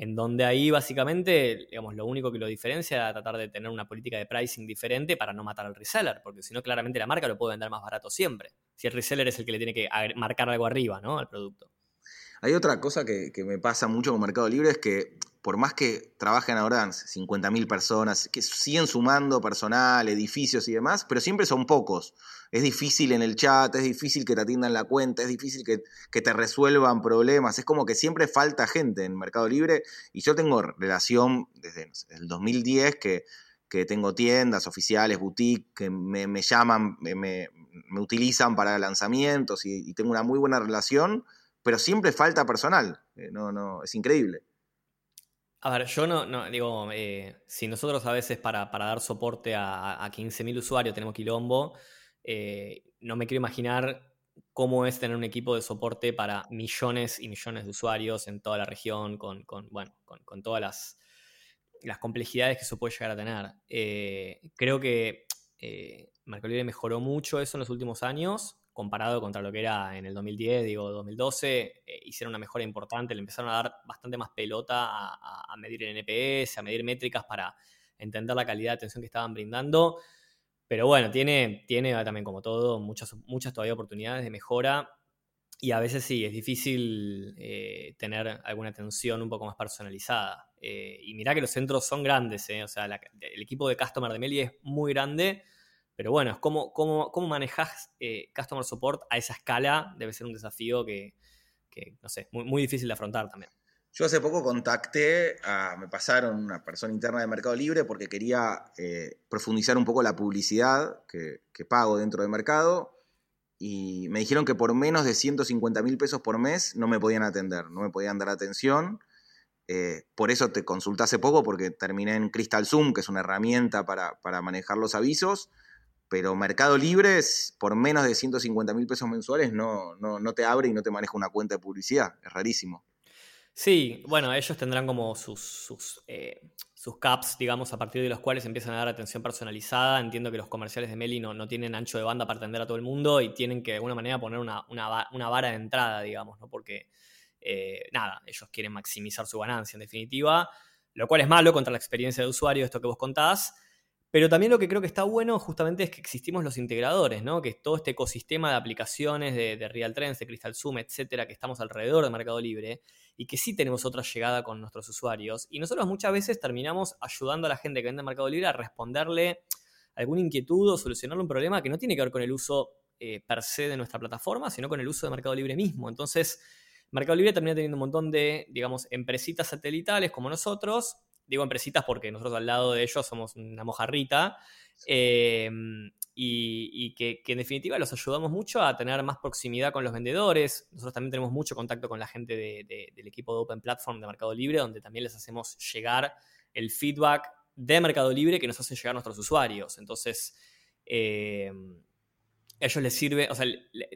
en donde ahí básicamente, digamos, lo único que lo diferencia es tratar de tener una política de pricing diferente para no matar al reseller, porque si no, claramente la marca lo puede vender más barato siempre. Si el reseller es el que le tiene que marcar algo arriba, ¿no? Al producto. Hay otra cosa que, me pasa mucho con Mercado Libre, es que por más que trabajen ahora 50.000 personas, que siguen sumando personal, edificios y demás, pero siempre son pocos. Es difícil en el chat, es difícil que te atiendan la cuenta, es difícil que, te resuelvan problemas. Es como que siempre falta gente en Mercado Libre y yo tengo relación desde el 2010 que, que tengo tiendas oficiales, boutique, que me, llaman, me, utilizan para lanzamientos y tengo una muy buena relación pero siempre falta personal. Eh, no, no, es increíble. A ver, yo no, digo, eh, si nosotros a veces para, dar soporte a, a 15.000 usuarios tenemos quilombo, eh, no me quiero imaginar cómo es tener un equipo de soporte para millones y millones de usuarios en toda la región, con, bueno, con, todas las, las, complejidades que eso puede llegar a tener. creo que Marco Libre mejoró mucho eso en los últimos años comparado contra lo que era en el 2010, digo, 2012, eh, hicieron una mejora importante, le empezaron a dar bastante más pelota a, medir el NPS, a medir métricas para entender la calidad de atención que estaban brindando. Pero bueno, tiene, tiene también como todo muchas, muchas todavía oportunidades de mejora y a veces sí, es difícil eh, tener alguna atención un poco más personalizada. Eh, y mirá que los centros son grandes, o sea, el equipo de Customer de Meli es muy grande, pero bueno, cómo, cómo, cómo manejas eh, Customer Support a esa escala debe ser un desafío que, no sé, muy, muy, difícil de afrontar también. Yo hace poco contacté, me pasaron una persona interna de Mercado Libre porque quería eh, profundizar un poco la publicidad que, pago dentro del mercado y me dijeron que por menos de 150 mil pesos por mes no me podían atender, no me podían dar atención. Eh, por eso te consulté hace poco porque terminé en Crystal Zoom, que es una herramienta para, para manejar los avisos pero Mercado Libre, por menos de 150 mil pesos mensuales, no, no, te abre y no te maneja una cuenta de publicidad. Es rarísimo. Sí, bueno, ellos tendrán como sus, eh, sus, caps, digamos, a partir de los cuales empiezan a dar atención personalizada. Entiendo que los comerciales de Meli no, no tienen ancho de banda para atender a todo el mundo y tienen que de alguna manera poner una, una, vara de entrada, digamos, ¿no? Porque, eh, nada, ellos quieren maximizar su ganancia en definitiva, lo cual es malo contra la experiencia de usuario, esto que vos contás. Pero también lo que creo que está bueno justamente es que existimos los integradores, ¿no? Que todo este ecosistema de aplicaciones de, Real Trends, de Crystal Zoom, etcétera, que estamos alrededor de Mercado Libre y que sí tenemos otra llegada con nuestros usuarios. Y nosotros muchas veces terminamos ayudando a la gente que vende en Mercado Libre a responderle alguna inquietud o solucionarle un problema que no tiene que ver con el uso eh, per se de nuestra plataforma, sino con el uso de Mercado Libre mismo. Entonces, Mercado Libre termina teniendo un montón de, digamos, empresitas satelitales como nosotros digo empresitas porque nosotros al lado de ellos somos una mojarrita, em, y, que, en definitiva los ayudamos mucho a tener más proximidad con los vendedores. Nosotros también tenemos mucho contacto con la gente del equipo de Open Platform de Mercado Libre, donde también les hacemos llegar el feedback de Mercado Libre que nos hace llegar a nuestros usuarios. Entonces, em, ellos les sirve, o sea,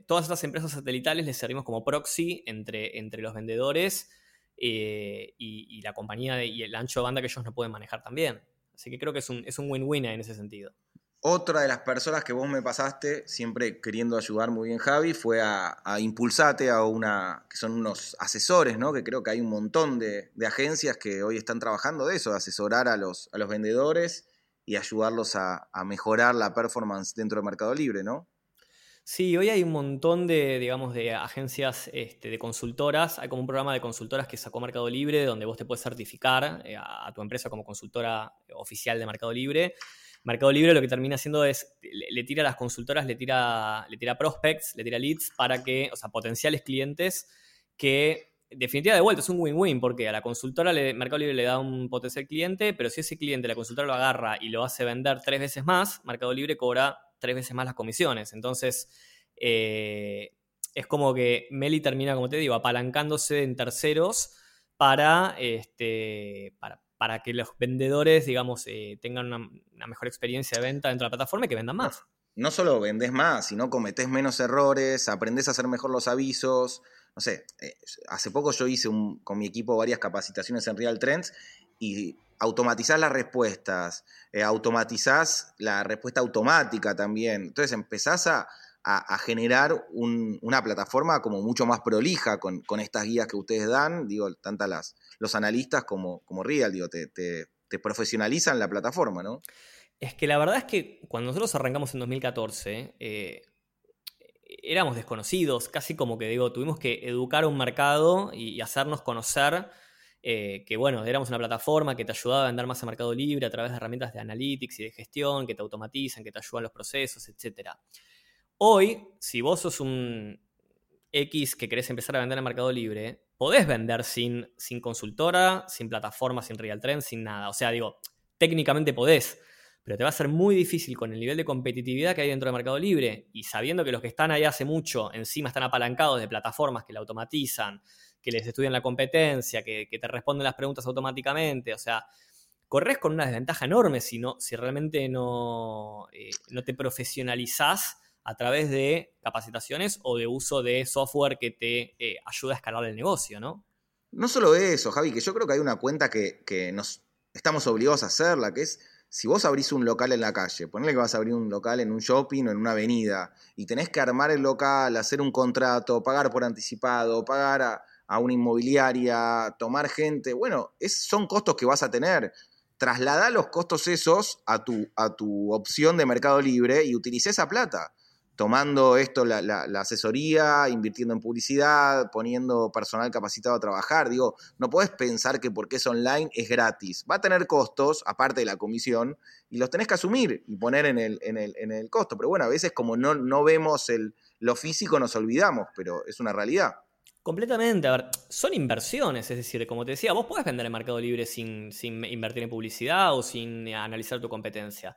todas estas empresas satelitales les servimos como proxy entre, entre los vendedores eh, y, la compañía y el ancho de banda que ellos no pueden manejar también. Así que creo que es un, es un win-win en ese sentido. otra de las personas que vos me pasaste, siempre queriendo ayudar muy bien Javi, fue a, Impulsate, a una, que son unos asesores, ¿no? Que creo que hay un montón de, agencias que hoy están trabajando de eso, de asesorar a los, a los vendedores y ayudarlos a, mejorar la performance dentro del Mercado Libre, ¿no? Sí, hoy hay un montón de, digamos, de agencias este, de consultoras. Hay como un programa de consultoras que sacó Mercado Libre, donde vos te puedes certificar eh, a tu empresa como consultora oficial de Mercado Libre. Mercado Libre lo que termina haciendo es, le, tira a las consultoras, le tira, le tira prospects, le tira leads para que, o sea, potenciales clientes que definitivamente de vuelta es un win-win porque a la consultora le, Mercado Libre le da un potencial cliente, pero si ese cliente la consultora lo agarra y lo hace vender tres veces más, Mercado Libre cobra tres veces más las comisiones. Entonces, eh, es como que Meli termina, como te digo, apalancándose en terceros para, este, para, para que los vendedores, digamos, eh, tengan una, mejor experiencia de venta dentro de la plataforma y que vendan más. No solo vendes más, sino cometés menos errores, aprendes a hacer mejor los avisos. No sé, eh, hace poco yo hice con mi equipo varias capacitaciones en Real Trends y automatizás las respuestas, eh, automatizás la respuesta automática también. Entonces empezás a, a, generar una plataforma como mucho más prolija con, estas guías que ustedes dan, digo, tanto las, los analistas como, como Real, digo, te, profesionalizan la plataforma, ¿no? Es que la verdad es que cuando nosotros arrancamos en 2014, eh, éramos desconocidos, casi como que digo, tuvimos que educar a un mercado y, hacernos conocer eh, que, bueno, éramos una plataforma que te ayudaba a vender más a mercado libre a través de herramientas de analytics y de gestión, que te automatizan, que te ayudan los procesos, etcétera. Hoy, si vos sos un X que querés empezar a vender en Mercado Libre, podés vender sin, sin consultora, sin plataforma, sin real trend, sin nada. O sea, digo, técnicamente podés, pero te va a ser muy difícil con el nivel de competitividad que hay dentro de Mercado Libre y sabiendo que los que están ahí hace mucho encima están apalancados de plataformas que la automatizan, que les estudian la competencia, que, te responden las preguntas automáticamente. O sea, corres con una desventaja enorme si, no, si realmente no, eh, no te profesionalizás a través de capacitaciones o de uso de software que te eh, ayuda a escalar el negocio, ¿no? No solo eso, Javi, que yo creo que hay una cuenta que, nos estamos obligados a hacerla, que es si vos abrís un local en la calle, ponle que vas a abrir un local en un shopping o en una avenida, y tenés que armar el local, hacer un contrato, pagar por anticipado, pagar a, una inmobiliaria, tomar gente, bueno, son costos que vas a tener. Trasladá los costos esos a tu, a tu opción de mercado libre y utilicé esa plata tomando esto, la, asesoría, invirtiendo en publicidad, poniendo personal capacitado a trabajar. Digo, no puedes pensar que porque es online es gratis. Va a tener costos, aparte de la comisión, y los tenés que asumir y poner en el, en el, en el costo. Pero bueno, a veces como no, no vemos el, lo físico nos olvidamos, pero es una realidad. Completamente, a ver, son inversiones, es decir, como te decía, vos podés vender en Mercado Libre sin, invertir en publicidad o sin analizar tu competencia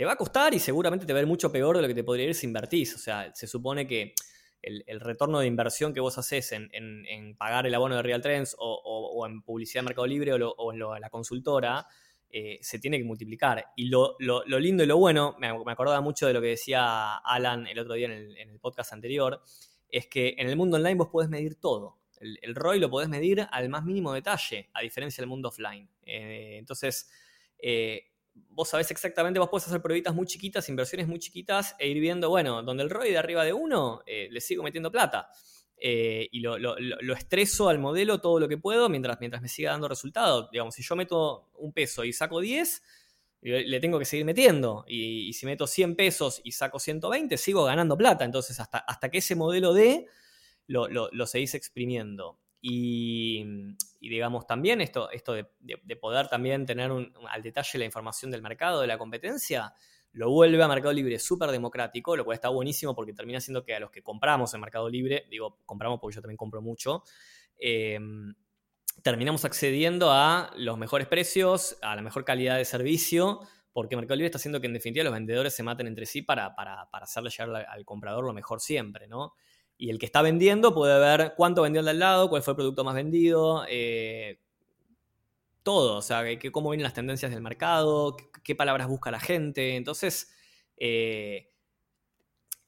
te va a costar y seguramente te va a ir mucho peor de lo que te podría ir si invertís. O sea, se supone que el, retorno de inversión que vos haces en, pagar el abono de Real Trends o, en publicidad de Mercado Libre o, en la consultora, eh, se tiene que multiplicar. Y lo, lindo y lo bueno, me, acordaba mucho de lo que decía Alan el otro día en el, podcast anterior, es que en el mundo online vos podés medir todo. El, ROI lo podés medir al más mínimo detalle, a diferencia del mundo offline. Eh, entonces, eh, vos sabés exactamente, vos podés hacer pruebitas muy chiquitas, inversiones muy chiquitas e ir viendo, bueno, donde el ROI de arriba de uno, eh, le sigo metiendo plata. Y lo, estreso al modelo todo lo que puedo mientras, mientras me siga dando resultado. Digamos, si yo meto un peso y saco 10, le tengo que seguir metiendo. Y, si meto 100 pesos y saco 120, sigo ganando plata. Entonces, hasta, hasta que ese modelo dé, lo, lo seguís exprimiendo. Y, digamos también esto, esto de, poder también tener al detalle la información del mercado, de la competencia, lo vuelve a Mercado Libre súper democrático, lo cual está buenísimo porque termina siendo que a los que compramos en Mercado Libre, digo, compramos porque yo también compro mucho, em, terminamos accediendo a los mejores precios, a la mejor calidad de servicio, porque Mercado Libre está haciendo que en definitiva los vendedores se maten entre sí para, para, para hacerle llegar al comprador lo mejor siempre, ¿no? Y el que está vendiendo puede ver cuánto vendió el de al lado, cuál fue el producto más vendido, eh, todo, o sea, que, cómo vienen las tendencias del mercado, qué, palabras busca la gente. Entonces, eh,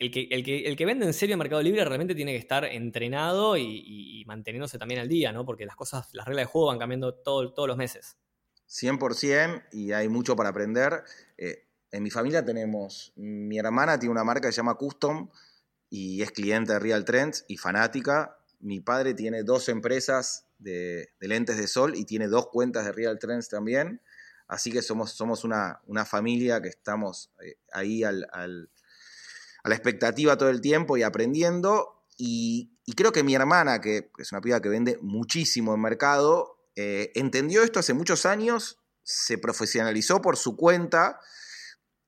el, que, el, que, vende en serio en Mercado Libre realmente tiene que estar entrenado y, manteniéndose también al día, ¿no? Porque las cosas, las reglas de juego van cambiando todos los meses. 100% y hay mucho para aprender. Eh, en mi familia tenemos, mi hermana tiene una marca que se llama Custom y es cliente de Real Trends y fanática. Mi padre tiene dos empresas de, lentes de sol y tiene dos cuentas de Real Trends también. Así que somos, somos una, familia que estamos eh, ahí al, a la expectativa todo el tiempo y aprendiendo. Y, creo que mi hermana, que es una piba que vende muchísimo en mercado, eh, entendió esto hace muchos años, se profesionalizó por su cuenta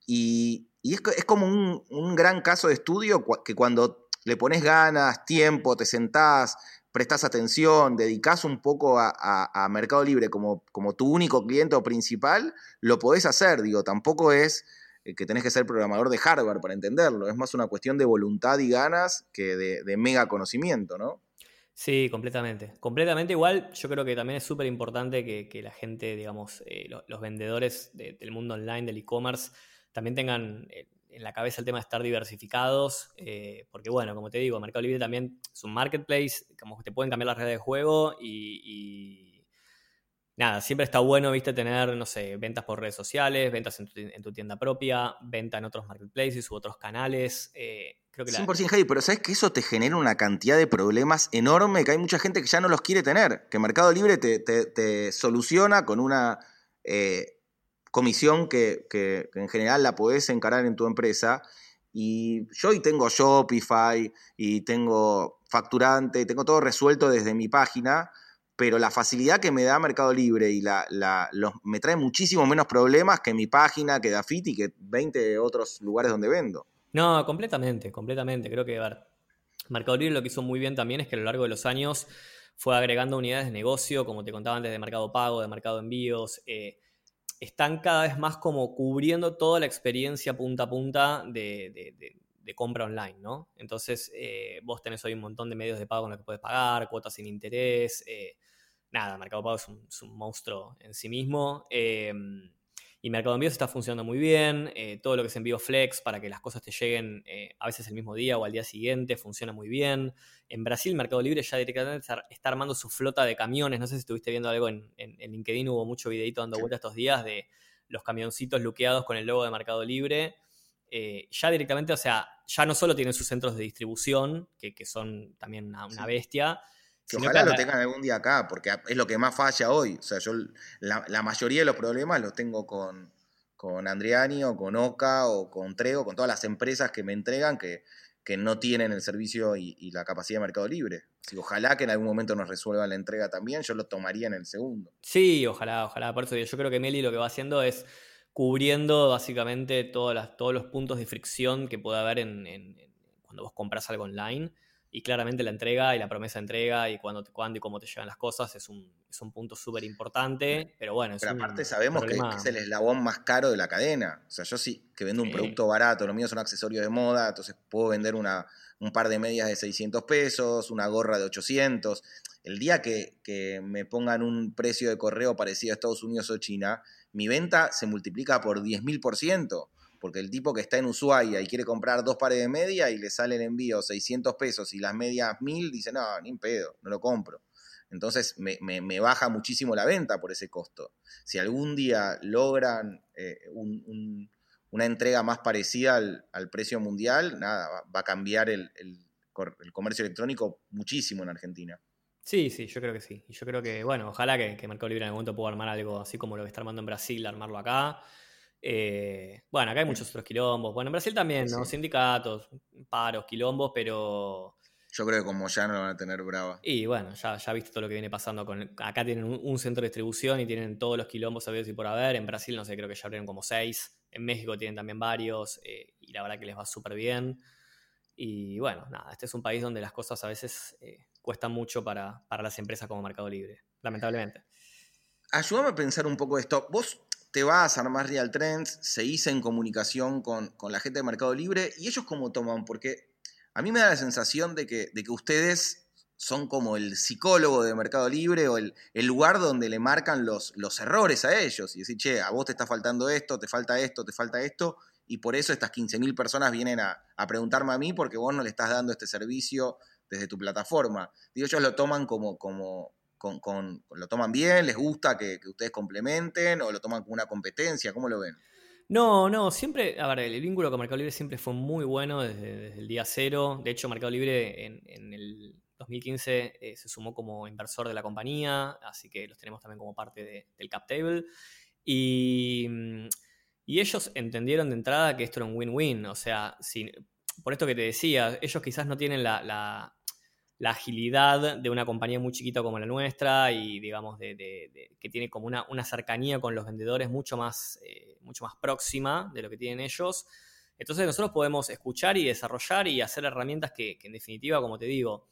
y, es, como un, gran caso de estudio que cuando le pones ganas, tiempo, te sentás, prestas atención, dedicas un poco a, Mercado Libre como, como, tu único cliente o principal, lo podés hacer. Digo, tampoco es que tenés que ser programador de Harvard para entenderlo. Es más una cuestión de voluntad y ganas que de, mega conocimiento, ¿no? Sí, completamente. Completamente igual, yo creo que también es súper importante que, la gente, digamos, eh, los, vendedores del mundo online, del e-commerce, también tengan eh, en la cabeza el tema de estar diversificados, eh, porque bueno, como te digo, Mercado Libre también es un marketplace, como que te pueden cambiar las redes de juego y, nada, siempre está bueno, viste, tener, no sé, ventas por redes sociales, ventas en tu, tienda propia, venta en otros marketplaces u otros canales. Eh, creo que 100% Javi, pero sabes que eso te genera una cantidad de problemas enorme que hay mucha gente que ya no los quiere tener, que Mercado Libre te, soluciona con una comisión que, en general la podés encarar en tu empresa. Y yo hoy tengo Shopify y tengo facturante, tengo todo resuelto desde mi página, pero la facilidad que me da Mercado Libre y la, me trae muchísimo menos problemas que mi página, que Dafiti y que 20 otros lugares donde vendo. No, completamente, completamente. Creo que Mercado Libre lo que hizo muy bien también es que a lo largo de los años fue agregando unidades de negocio, como te contaba antes, de Mercado Pago, de Mercado Envíos. Eh, están cada vez más como cubriendo toda la experiencia punta a punta de, compra online, ¿no? Entonces, eh, vos tenés hoy un montón de medios de pago en los que puedes pagar, cuotas sin interés. Eh, nada, Mercado Pago es un, monstruo en sí mismo. Em, y Mercado Envíos está funcionando muy bien. Eh, todo lo que es envío flex para que las cosas te lleguen eh, a veces el mismo día o al día siguiente funciona muy bien. En Brasil, Mercado Libre ya directamente está, armando su flota de camiones. No sé si estuviste viendo algo en, LinkedIn, hubo mucho videito dando vuelta estos días de los camioncitos luqueados con el logo de Mercado Libre. Eh, ya directamente, o sea, ya no solo tienen sus centros de distribución, que, son también una bestia, ojalá lo tengan algún día acá, porque es lo que más falla hoy. O sea, yo la, mayoría de los problemas los tengo con, con Andriani o con Oca o con Trego, con todas las empresas que me entregan que, que no tienen el servicio y, la capacidad de mercado libre. ojalá que en algún momento nos resuelvan la entrega también, yo lo tomaría en el segundo. Sí, ojalá, ojalá. Por eso yo creo que Meli lo que va haciendo es cubriendo básicamente todas las, todos los puntos de fricción que puede haber en, cuando vos compras algo online y claramente la entrega y la promesa de entrega y cuándo, cuándo y cómo te llegan las cosas es un, es un punto súper importante, pero bueno. pero aparte sabemos que, es el eslabón más caro de la cadena. O sea, yo sí que vendo un producto barato, lo mío es un accesorio de moda, entonces puedo vender una, un par de medias de 600 pesos, una gorra de 800. El día que, que me pongan un precio de correo parecido a Estados Unidos o China, mi venta se multiplica por 10.000% porque el tipo que está en Ushuaia y quiere comprar dos pares de media y le sale el envío 600 pesos y las medias 1000, dice, no, ni un pedo, no lo compro. Entonces me, baja muchísimo la venta por ese costo. Si algún día logran eh, una entrega más parecida al, precio mundial, nada, va, a cambiar el, comercio electrónico muchísimo en Argentina. Sí, sí, yo creo que sí. Y yo creo que, bueno, ojalá que, que Mercado Libre en algún momento pueda armar algo así como lo que está armando en Brasil, armarlo acá. Eh, bueno, acá hay muchos otros quilombos. Bueno, en Brasil también, ¿no? Sindicatos, paros, quilombos, pero. Yo creo que como ya no lo van a tener brava. Y bueno, ya, ya viste todo lo que viene pasando con. Acá tienen un, centro de distribución y tienen todos los quilombos sabidos y por haber. En Brasil, no sé, creo que ya abrieron como seis. En México tienen también varios. Eh, y la verdad que les va súper bien. Y bueno, nada, este es un país donde las cosas a veces eh, cuestan mucho para, para las empresas como Mercado Libre, lamentablemente. Ayúdame a pensar un poco esto. Vos te vas a armar Real Trends, se hizo en comunicación con, la gente de Mercado Libre y ellos cómo toman, porque a mí me da la sensación de que, de que ustedes son como el psicólogo de Mercado Libre o el, lugar donde le marcan los, los, errores a ellos y decir, che, a vos te está faltando esto, te falta esto, te falta esto, y por eso estas 15.000 personas vienen a, a, preguntarme a mí porque vos no le estás dando este servicio desde tu plataforma. Digo, ellos lo toman como, como, lo toman bien, les gusta que, ustedes complementen o lo toman como una competencia, ¿cómo lo ven? No, no, siempre, a ver, el vínculo con Mercado Libre siempre fue muy bueno desde, el día cero. De hecho, Mercado Libre en, el 2015 eh, se sumó como inversor de la compañía, así que los tenemos también como parte del cap table. Y, y, ellos entendieron de entrada que esto era un win-win, o sea, por esto que te decía, ellos quizás no tienen la agilidad de una compañía muy chiquita como la nuestra y digamos de, que tiene como una, una, cercanía con los vendedores mucho más, eh, mucho más próxima de lo que tienen ellos. Entonces nosotros podemos escuchar y desarrollar y hacer herramientas que, en definitiva, como te digo,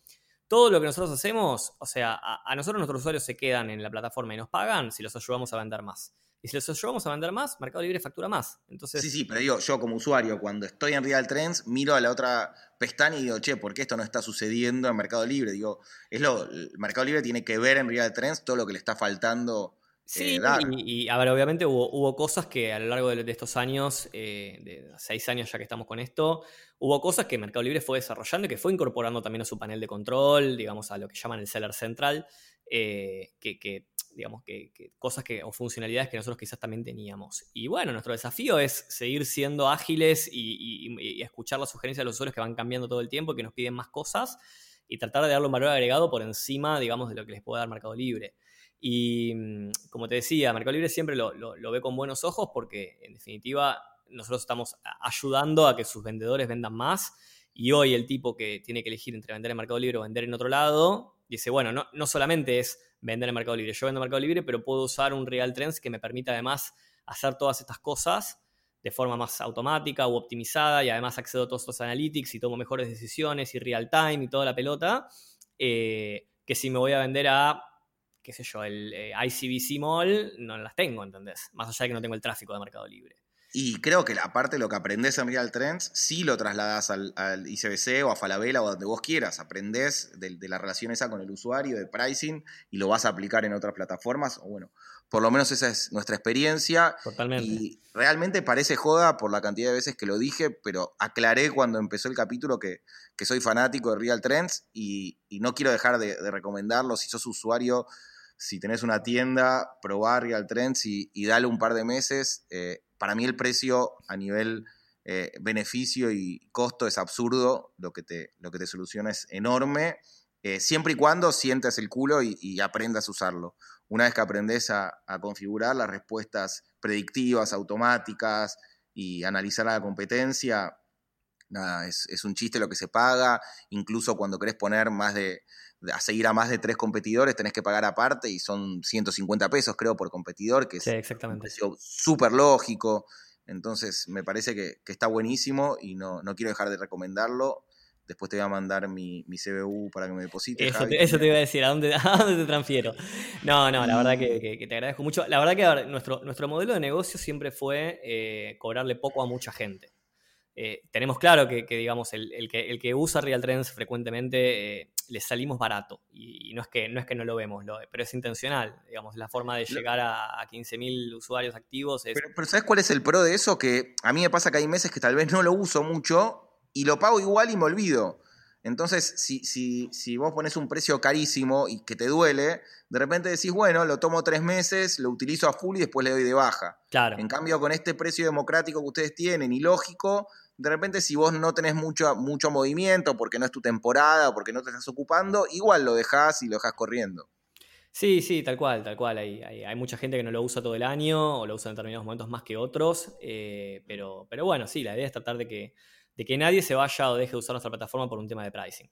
todo lo que nosotros hacemos, o sea, a, a, nosotros nuestros usuarios se quedan en la plataforma y nos pagan si los ayudamos a vender más. Y si los ayudamos a vender más, Mercado Libre factura más. Entonces... Sí, sí, pero digo, yo como usuario, cuando estoy en Real Trends, miro a la otra pestaña y digo, che, ¿por qué esto no está sucediendo en Mercado Libre? Digo, es lo, Mercado Libre tiene que ver en Real Trends todo lo que le está faltando. Eh, sí, Y, a ver, obviamente hubo, cosas que a lo largo de, estos años, eh, de seis años ya que estamos con esto, hubo cosas que Mercado Libre fue desarrollando y que fue incorporando también a su panel de control, digamos, a lo que llaman el seller central, eh, que, que digamos, que, cosas que, o funcionalidades que nosotros quizás también teníamos. Y bueno, nuestro desafío es seguir siendo ágiles y, escuchar las sugerencias de los usuarios que van cambiando todo el tiempo, que nos piden más cosas y tratar de darle un valor agregado por encima, digamos, de lo que les puede dar Mercado Libre. Y mm, como te decía, Mercado Libre siempre lo, ve con buenos ojos porque, en definitiva, nosotros estamos ayudando a que sus vendedores vendan más. Y hoy el tipo que tiene que elegir entre vender en Mercado Libre o vender en otro lado, dice, bueno, no, no solamente es vender en Mercado Libre. Yo vendo en Mercado Libre, pero puedo usar un Real Trends que me permita además hacer todas estas cosas de forma más automática o optimizada y además accedo a todos estos analytics y tomo mejores decisiones y real time y toda la pelota, eh, que si me voy a vender a, qué sé yo, el eh, ICBC Mall, no las tengo, ¿entendés? Más allá de que no tengo el tráfico de Mercado Libre. Y creo que aparte lo que aprendes en Real Trends, sí lo trasladas al, ICBC o a Falabella o donde vos quieras. Aprendés de, la relación esa con el usuario, de pricing, y lo vas a aplicar en otras plataformas. O bueno, por lo menos esa es nuestra experiencia. Totalmente. Y realmente parece joda por la cantidad de veces que lo dije, pero aclaré cuando empezó el capítulo que, soy fanático de Real Trends y, no quiero dejar de, recomendarlo. Si sos usuario, si tenés una tienda, probar Real Trends y, y dale un par de meses. Eh, para mí el precio a nivel eh, beneficio y costo es absurdo, lo que te, lo que te soluciona es enorme, eh, siempre y cuando sientes el culo y, aprendas a usarlo. Una vez que aprendes a, configurar las respuestas predictivas, automáticas y analizar la competencia, nada, es, es, un chiste lo que se paga, incluso cuando querés poner más de, a seguir a más de tres competidores tenés que pagar aparte y son 150 pesos creo por competidor, que es exactamente. un precio súper lógico. Entonces me parece que, está buenísimo y no, no, quiero dejar de recomendarlo. Después te voy a mandar mi, mi CBU para que me deposites. Eso, te, eso te iba a decir, ¿a dónde, ¿a dónde, te transfiero? No, no, la verdad que, que, te agradezco mucho. La verdad que nuestro, nuestro modelo de negocio siempre fue eh, cobrarle poco a mucha gente. Eh, tenemos claro que, digamos, el, que, el, que, usa Real Trends frecuentemente eh, le salimos barato. Y, no, es que, no es que no lo vemos, pero es intencional. Digamos, la forma de llegar a, a 15.000 usuarios activos es... Pero, ¿sabes cuál es el pro de eso? Que a mí me pasa que hay meses que tal vez no lo uso mucho y lo pago igual y me olvido. Entonces, si, si, si vos pones un precio carísimo y que te duele, de repente decís, bueno, lo tomo tres meses, lo utilizo a full y después le doy de baja. Claro. En cambio, con este precio democrático que ustedes tienen y lógico, de repente si vos no tenés mucho, mucho movimiento porque no es tu temporada o porque no te estás ocupando, igual lo dejás y lo dejás corriendo. Sí, sí, tal cual, tal cual. Hay, hay, mucha gente que no lo usa todo el año o lo usa en determinados momentos más que otros, eh, pero, pero bueno, sí, la idea es tratar de que, de que nadie se vaya o deje de usar nuestra plataforma por un tema de pricing.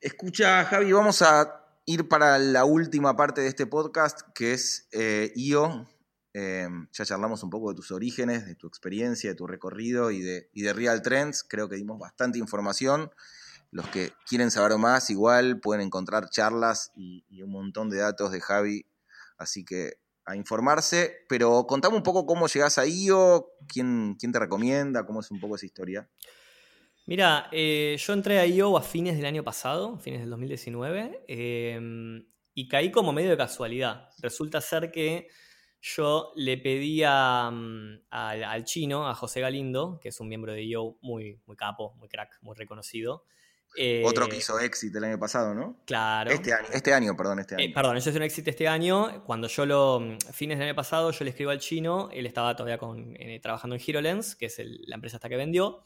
Escucha, Javi, vamos a ir para la última parte de este podcast, que es eh, IO, Em, ya charlamos un poco de tus orígenes, de tu experiencia, de tu recorrido y de, de Real Trends. Creo que dimos bastante información. Los que quieren saber más, igual pueden encontrar charlas y, un montón de datos de Javi. Así que a informarse. Pero contame un poco cómo llegas a IO, quién, quién te recomienda, cómo es un poco esa historia. Mira, eh, yo entré a IO a fines del año pasado, fines del 2019, em, y caí como medio de casualidad. Resulta ser que yo le pedí mm, al, chino, a José Galindo, que es un miembro de IO muy, muy capo, muy crack, muy reconocido, Otro que hizo exit el año pasado, ¿no? Claro. Este año, este año perdón, este año. perdón, yo hice un exit este año. Cuando yo lo. Mm, fines del año pasado, yo le escribo al chino. Él estaba todavía con, trabajando en HeroLens, que es la empresa hasta que vendió.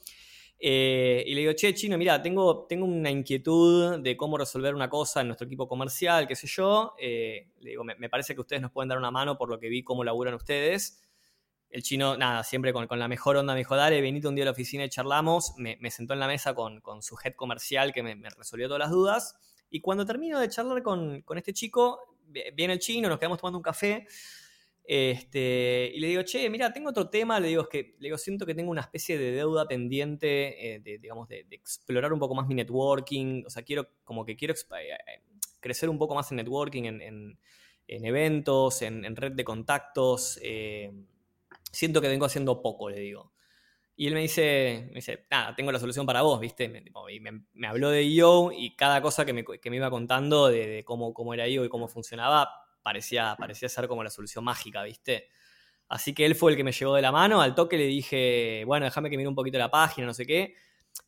Eh, y le digo, che, chino, mira, tengo, tengo una inquietud de cómo resolver una cosa en nuestro equipo comercial, qué sé yo. Eh, le digo, me, parece que ustedes nos pueden dar una mano por lo que vi cómo laburan ustedes. El chino, nada, siempre con, la mejor onda me dijo, dale, venite un día a la oficina y charlamos. Me, sentó en la mesa con, su head comercial que me, resolvió todas las dudas. Y cuando termino de charlar con, con este chico, viene el chino, nos quedamos tomando un café. Este, y le digo, che, mira, tengo otro tema, le digo, es que le digo, siento que tengo una especie de deuda pendiente, eh, de, digamos, de, explorar un poco más mi networking, o sea, quiero, como que quiero eh, eh, crecer un poco más en networking, en, eventos, en, red de contactos, siento que vengo haciendo poco, le digo. Y él me dice, me dice, nada, tengo la solución para vos, ¿viste? Me, y me, habló de IO y cada cosa que me, iba contando de, de, cómo, cómo era IO y cómo funcionaba, parecía, parecía ser como la solución mágica, ¿viste? Así que él fue el que me llevó de la mano. Al toque le dije, bueno, déjame que mire un poquito la página, no sé qué.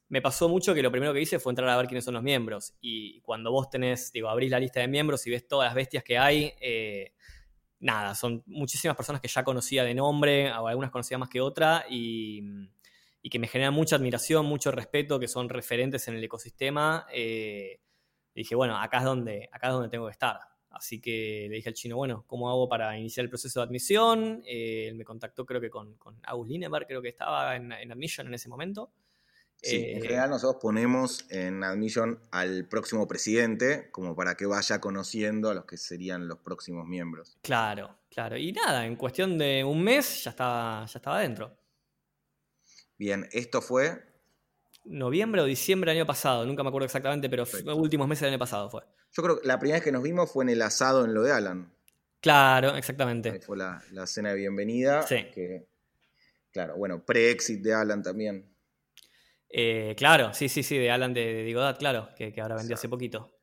Me pasó mucho que lo primero que hice fue entrar a ver quiénes son los miembros. Y cuando vos tenés, digo, abrís la lista de miembros y ves todas las bestias que hay, eh, nada, son muchísimas personas que ya conocía de nombre, o algunas conocía más que otra, y, que me generan mucha admiración, mucho respeto, que son referentes en el ecosistema. Eh, y dije, bueno, acá es donde, acá es donde tengo que estar. Así que le dije al chino, bueno, ¿cómo hago para iniciar el proceso de admisión? Eh, él me contactó creo que con, con August Lineberg, creo que estaba en, Admission en ese momento. Sí, en eh, general nosotros ponemos en Admission al próximo presidente como para que vaya conociendo a los que serían los próximos miembros. Claro, claro. Y nada, en cuestión de un mes ya estaba, ya estaba dentro. Bien, esto fue... Noviembre o diciembre del año pasado, nunca me acuerdo exactamente, pero últimos meses del año pasado fue. Yo creo que la primera vez que nos vimos fue en el asado en lo de Alan. Claro, exactamente. fue la, cena de bienvenida. Sí. claro, bueno, pre-exit de Alan también. Eh, claro, sí, sí, sí, de Alan de, de Digodat, claro, que, ahora vendió hace poquito.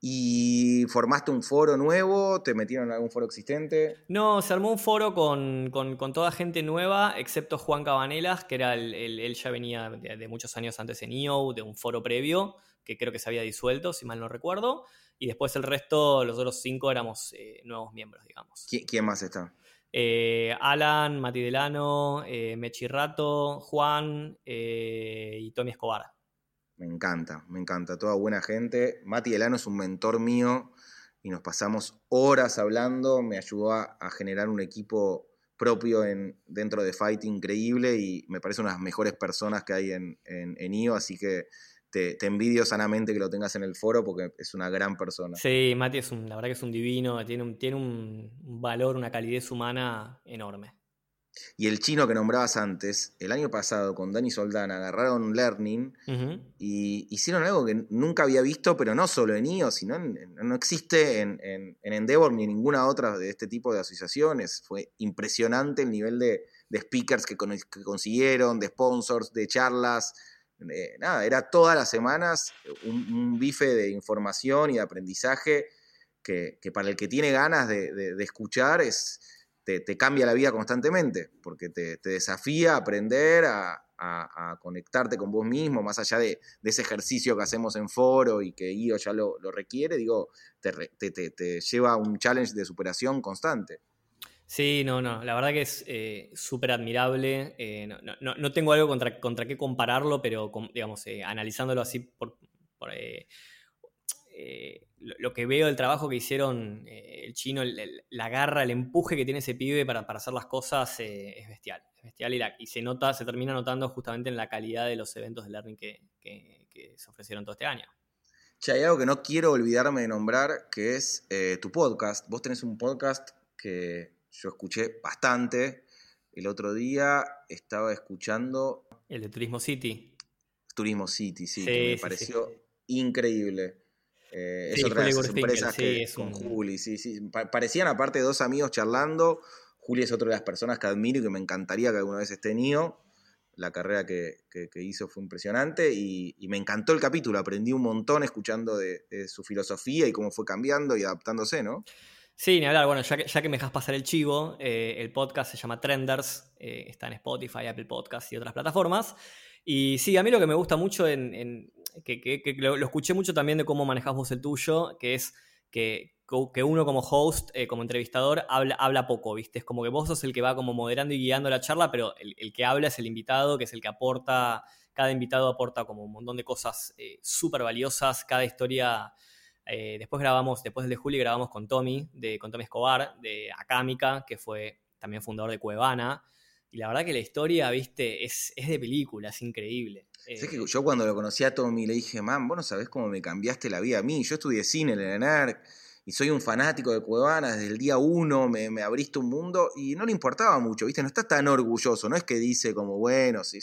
¿Y formaste un foro nuevo? ¿Te metieron en algún foro existente? No, se armó un foro con, toda gente nueva, excepto Juan Cabanelas, que era el, él ya venía de, de, muchos años antes en EO, de un foro previo, que creo que se había disuelto, si mal no recuerdo. Y después el resto, los otros cinco, éramos eh, nuevos miembros, digamos. ¿Quién más está? Eh, Alan, Mati Delano, eh, Mechi Rato, Juan y Tommy Escobar. Me encanta, me encanta. Toda buena gente. Mati Delano es un mentor mío y nos pasamos horas hablando. Me ayudó a, generar un equipo propio en, dentro de Fighting increíble y me parece una de las mejores personas que hay en, en, en IO, así que te, envidio sanamente que lo tengas en el foro porque es una gran persona. Sí, Mati es un, la verdad que es un divino, tiene un, tiene un valor, una calidez humana enorme. Y el chino que nombrabas antes, el año pasado con Dani Soldana agarraron Learning y hicieron algo que nunca había visto, pero no solo en IO, sino no existe en, Endeavor ni en ninguna otra de este tipo de asociaciones. Fue impresionante el nivel de, speakers que consiguieron, de sponsors, de charlas. Eh, nada, era todas las semanas un, bife de información y de aprendizaje que, para el que tiene ganas de, escuchar es, te, cambia la vida constantemente, porque te, desafía a aprender, a, conectarte con vos mismo, más allá de, ese ejercicio que hacemos en foro y que IO ya lo, requiere, digo, te, lleva a un challenge de superación constante. Sí, no, no, la verdad que es eh, súper admirable. Eh, no, tengo algo contra, contra qué compararlo, pero digamos, eh, analizándolo así por, lo, que veo del trabajo que hicieron el chino, la garra, el empuje que tiene ese pibe para, hacer las cosas es bestial. Es bestial y, se nota, se termina notando justamente en la calidad de los eventos de learning que, se ofrecieron todo este año. Che, hay algo que no quiero olvidarme de nombrar, que es tu podcast. Vos tenés un podcast que yo escuché bastante. El otro día estaba escuchando. El de Turismo City. Turismo City, sí, que me pareció increíble. Eh, es otra de las empresas que con Juli, sí, sí. parecían aparte dos amigos charlando. Juli es otra de las personas que admiro y que me encantaría que alguna vez esté en La carrera que, hizo fue impresionante y, me encantó el capítulo. Aprendí un montón escuchando de, su filosofía y cómo fue cambiando y adaptándose, ¿no? Sí, ni hablar. Bueno, ya que, me dejas pasar el chivo, eh, el podcast se llama Trenders, eh, está en Spotify, Apple Podcasts y otras plataformas. Y sí, a mí lo que me gusta mucho en, que, lo, escuché mucho también de cómo manejás vos el tuyo, que es que, uno como host, eh, como entrevistador, habla, habla poco, ¿viste? Es como que vos sos el que va como moderando y guiando la charla, pero el, que habla es el invitado, que es el que aporta, cada invitado aporta como un montón de cosas súper valiosas, cada historia... Eh, después grabamos, después del de Juli grabamos con Tommy, de, con Tommy Escobar, de Acámica, que fue también fundador de Cuevana. Y la verdad que la historia, viste, es, es de película, es increíble. ¿Sabes que yo cuando lo conocí a Tommy le dije, man, vos no sabés cómo me cambiaste la vida a mí. Yo estudié cine en el ENERC y soy un fanático de Cuevana desde el día uno, me, me, abriste un mundo y no le importaba mucho, ¿viste? No está tan orgulloso, no es que dice como, bueno, si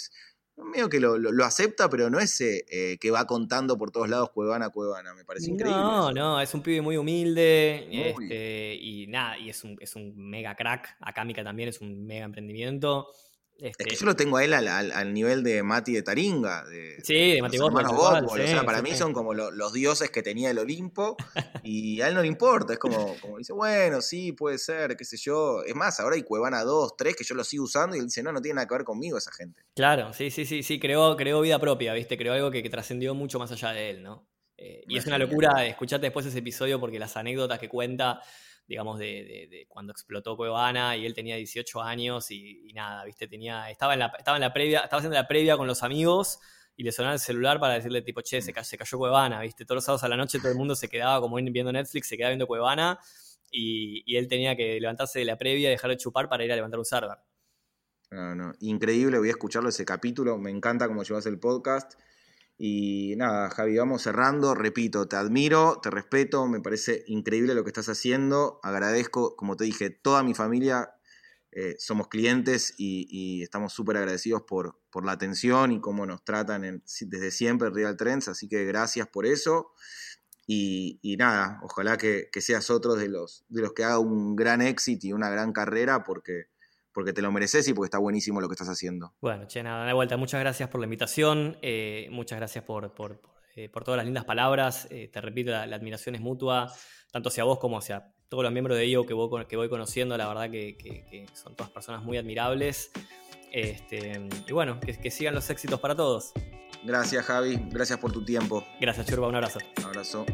medio que lo, lo, acepta, pero no es eh, que va contando por todos lados Cuevana, Cuevana, me parece increíble. No, no, es un pibe muy humilde este, y nada, y es un, es un mega crack. Acámica también es un mega emprendimiento. Es que yo lo tengo a él al, nivel de Mati de Taringa. De, sí, de Mati Botman. o sea, para mí son como los dioses que tenía el Olimpo y a él no le importa. Es como, como dice, bueno, sí, puede ser, qué sé yo. Es más, ahora hay Cuevana 2, 3 que yo lo sigo usando y él dice, no, no tiene nada que ver conmigo esa gente. Claro, sí, sí, sí, sí, creó, creó vida propia, ¿viste? Creó algo que, que trascendió mucho más allá de él, ¿no? Eh, y es una locura escucharte después ese episodio porque las anécdotas que cuenta digamos, de, cuando explotó Cuevana y él tenía 18 años y, nada, viste, tenía, estaba en la, estaba en la previa, estaba haciendo la previa con los amigos y le sonaba el celular para decirle tipo, che, se cayó, se cayó Cuevana, viste, todos los sábados a la noche todo el mundo se quedaba como viendo Netflix, se quedaba viendo Cuevana y, él tenía que levantarse de la previa, dejar de chupar para ir a levantar un server. No, no, increíble, voy a escucharlo ese capítulo, me encanta cómo llevas el podcast. Y nada, Javi, vamos cerrando. Repito, te admiro, te respeto, me parece increíble lo que estás haciendo. Agradezco, como te dije, toda mi familia eh, somos clientes y, estamos súper agradecidos por, por, la atención y cómo nos tratan desde siempre Real Trends. Así que gracias por eso. Y, nada, ojalá que, que, seas otro de los, de los que haga un gran éxito y una gran carrera porque porque te lo mereces y porque está buenísimo lo que estás haciendo. Bueno, che, nada, de vuelta, muchas gracias por la invitación, eh, muchas gracias por, eh, por, todas las lindas palabras, eh, te repito, la, admiración es mutua, tanto hacia vos como hacia todos los miembros de IO que voy, que voy conociendo, la verdad que, son todas personas muy admirables. Este, y bueno, que, que sigan los éxitos para todos. Gracias Javi, gracias por tu tiempo. Gracias Churba, un abrazo. Un abrazo.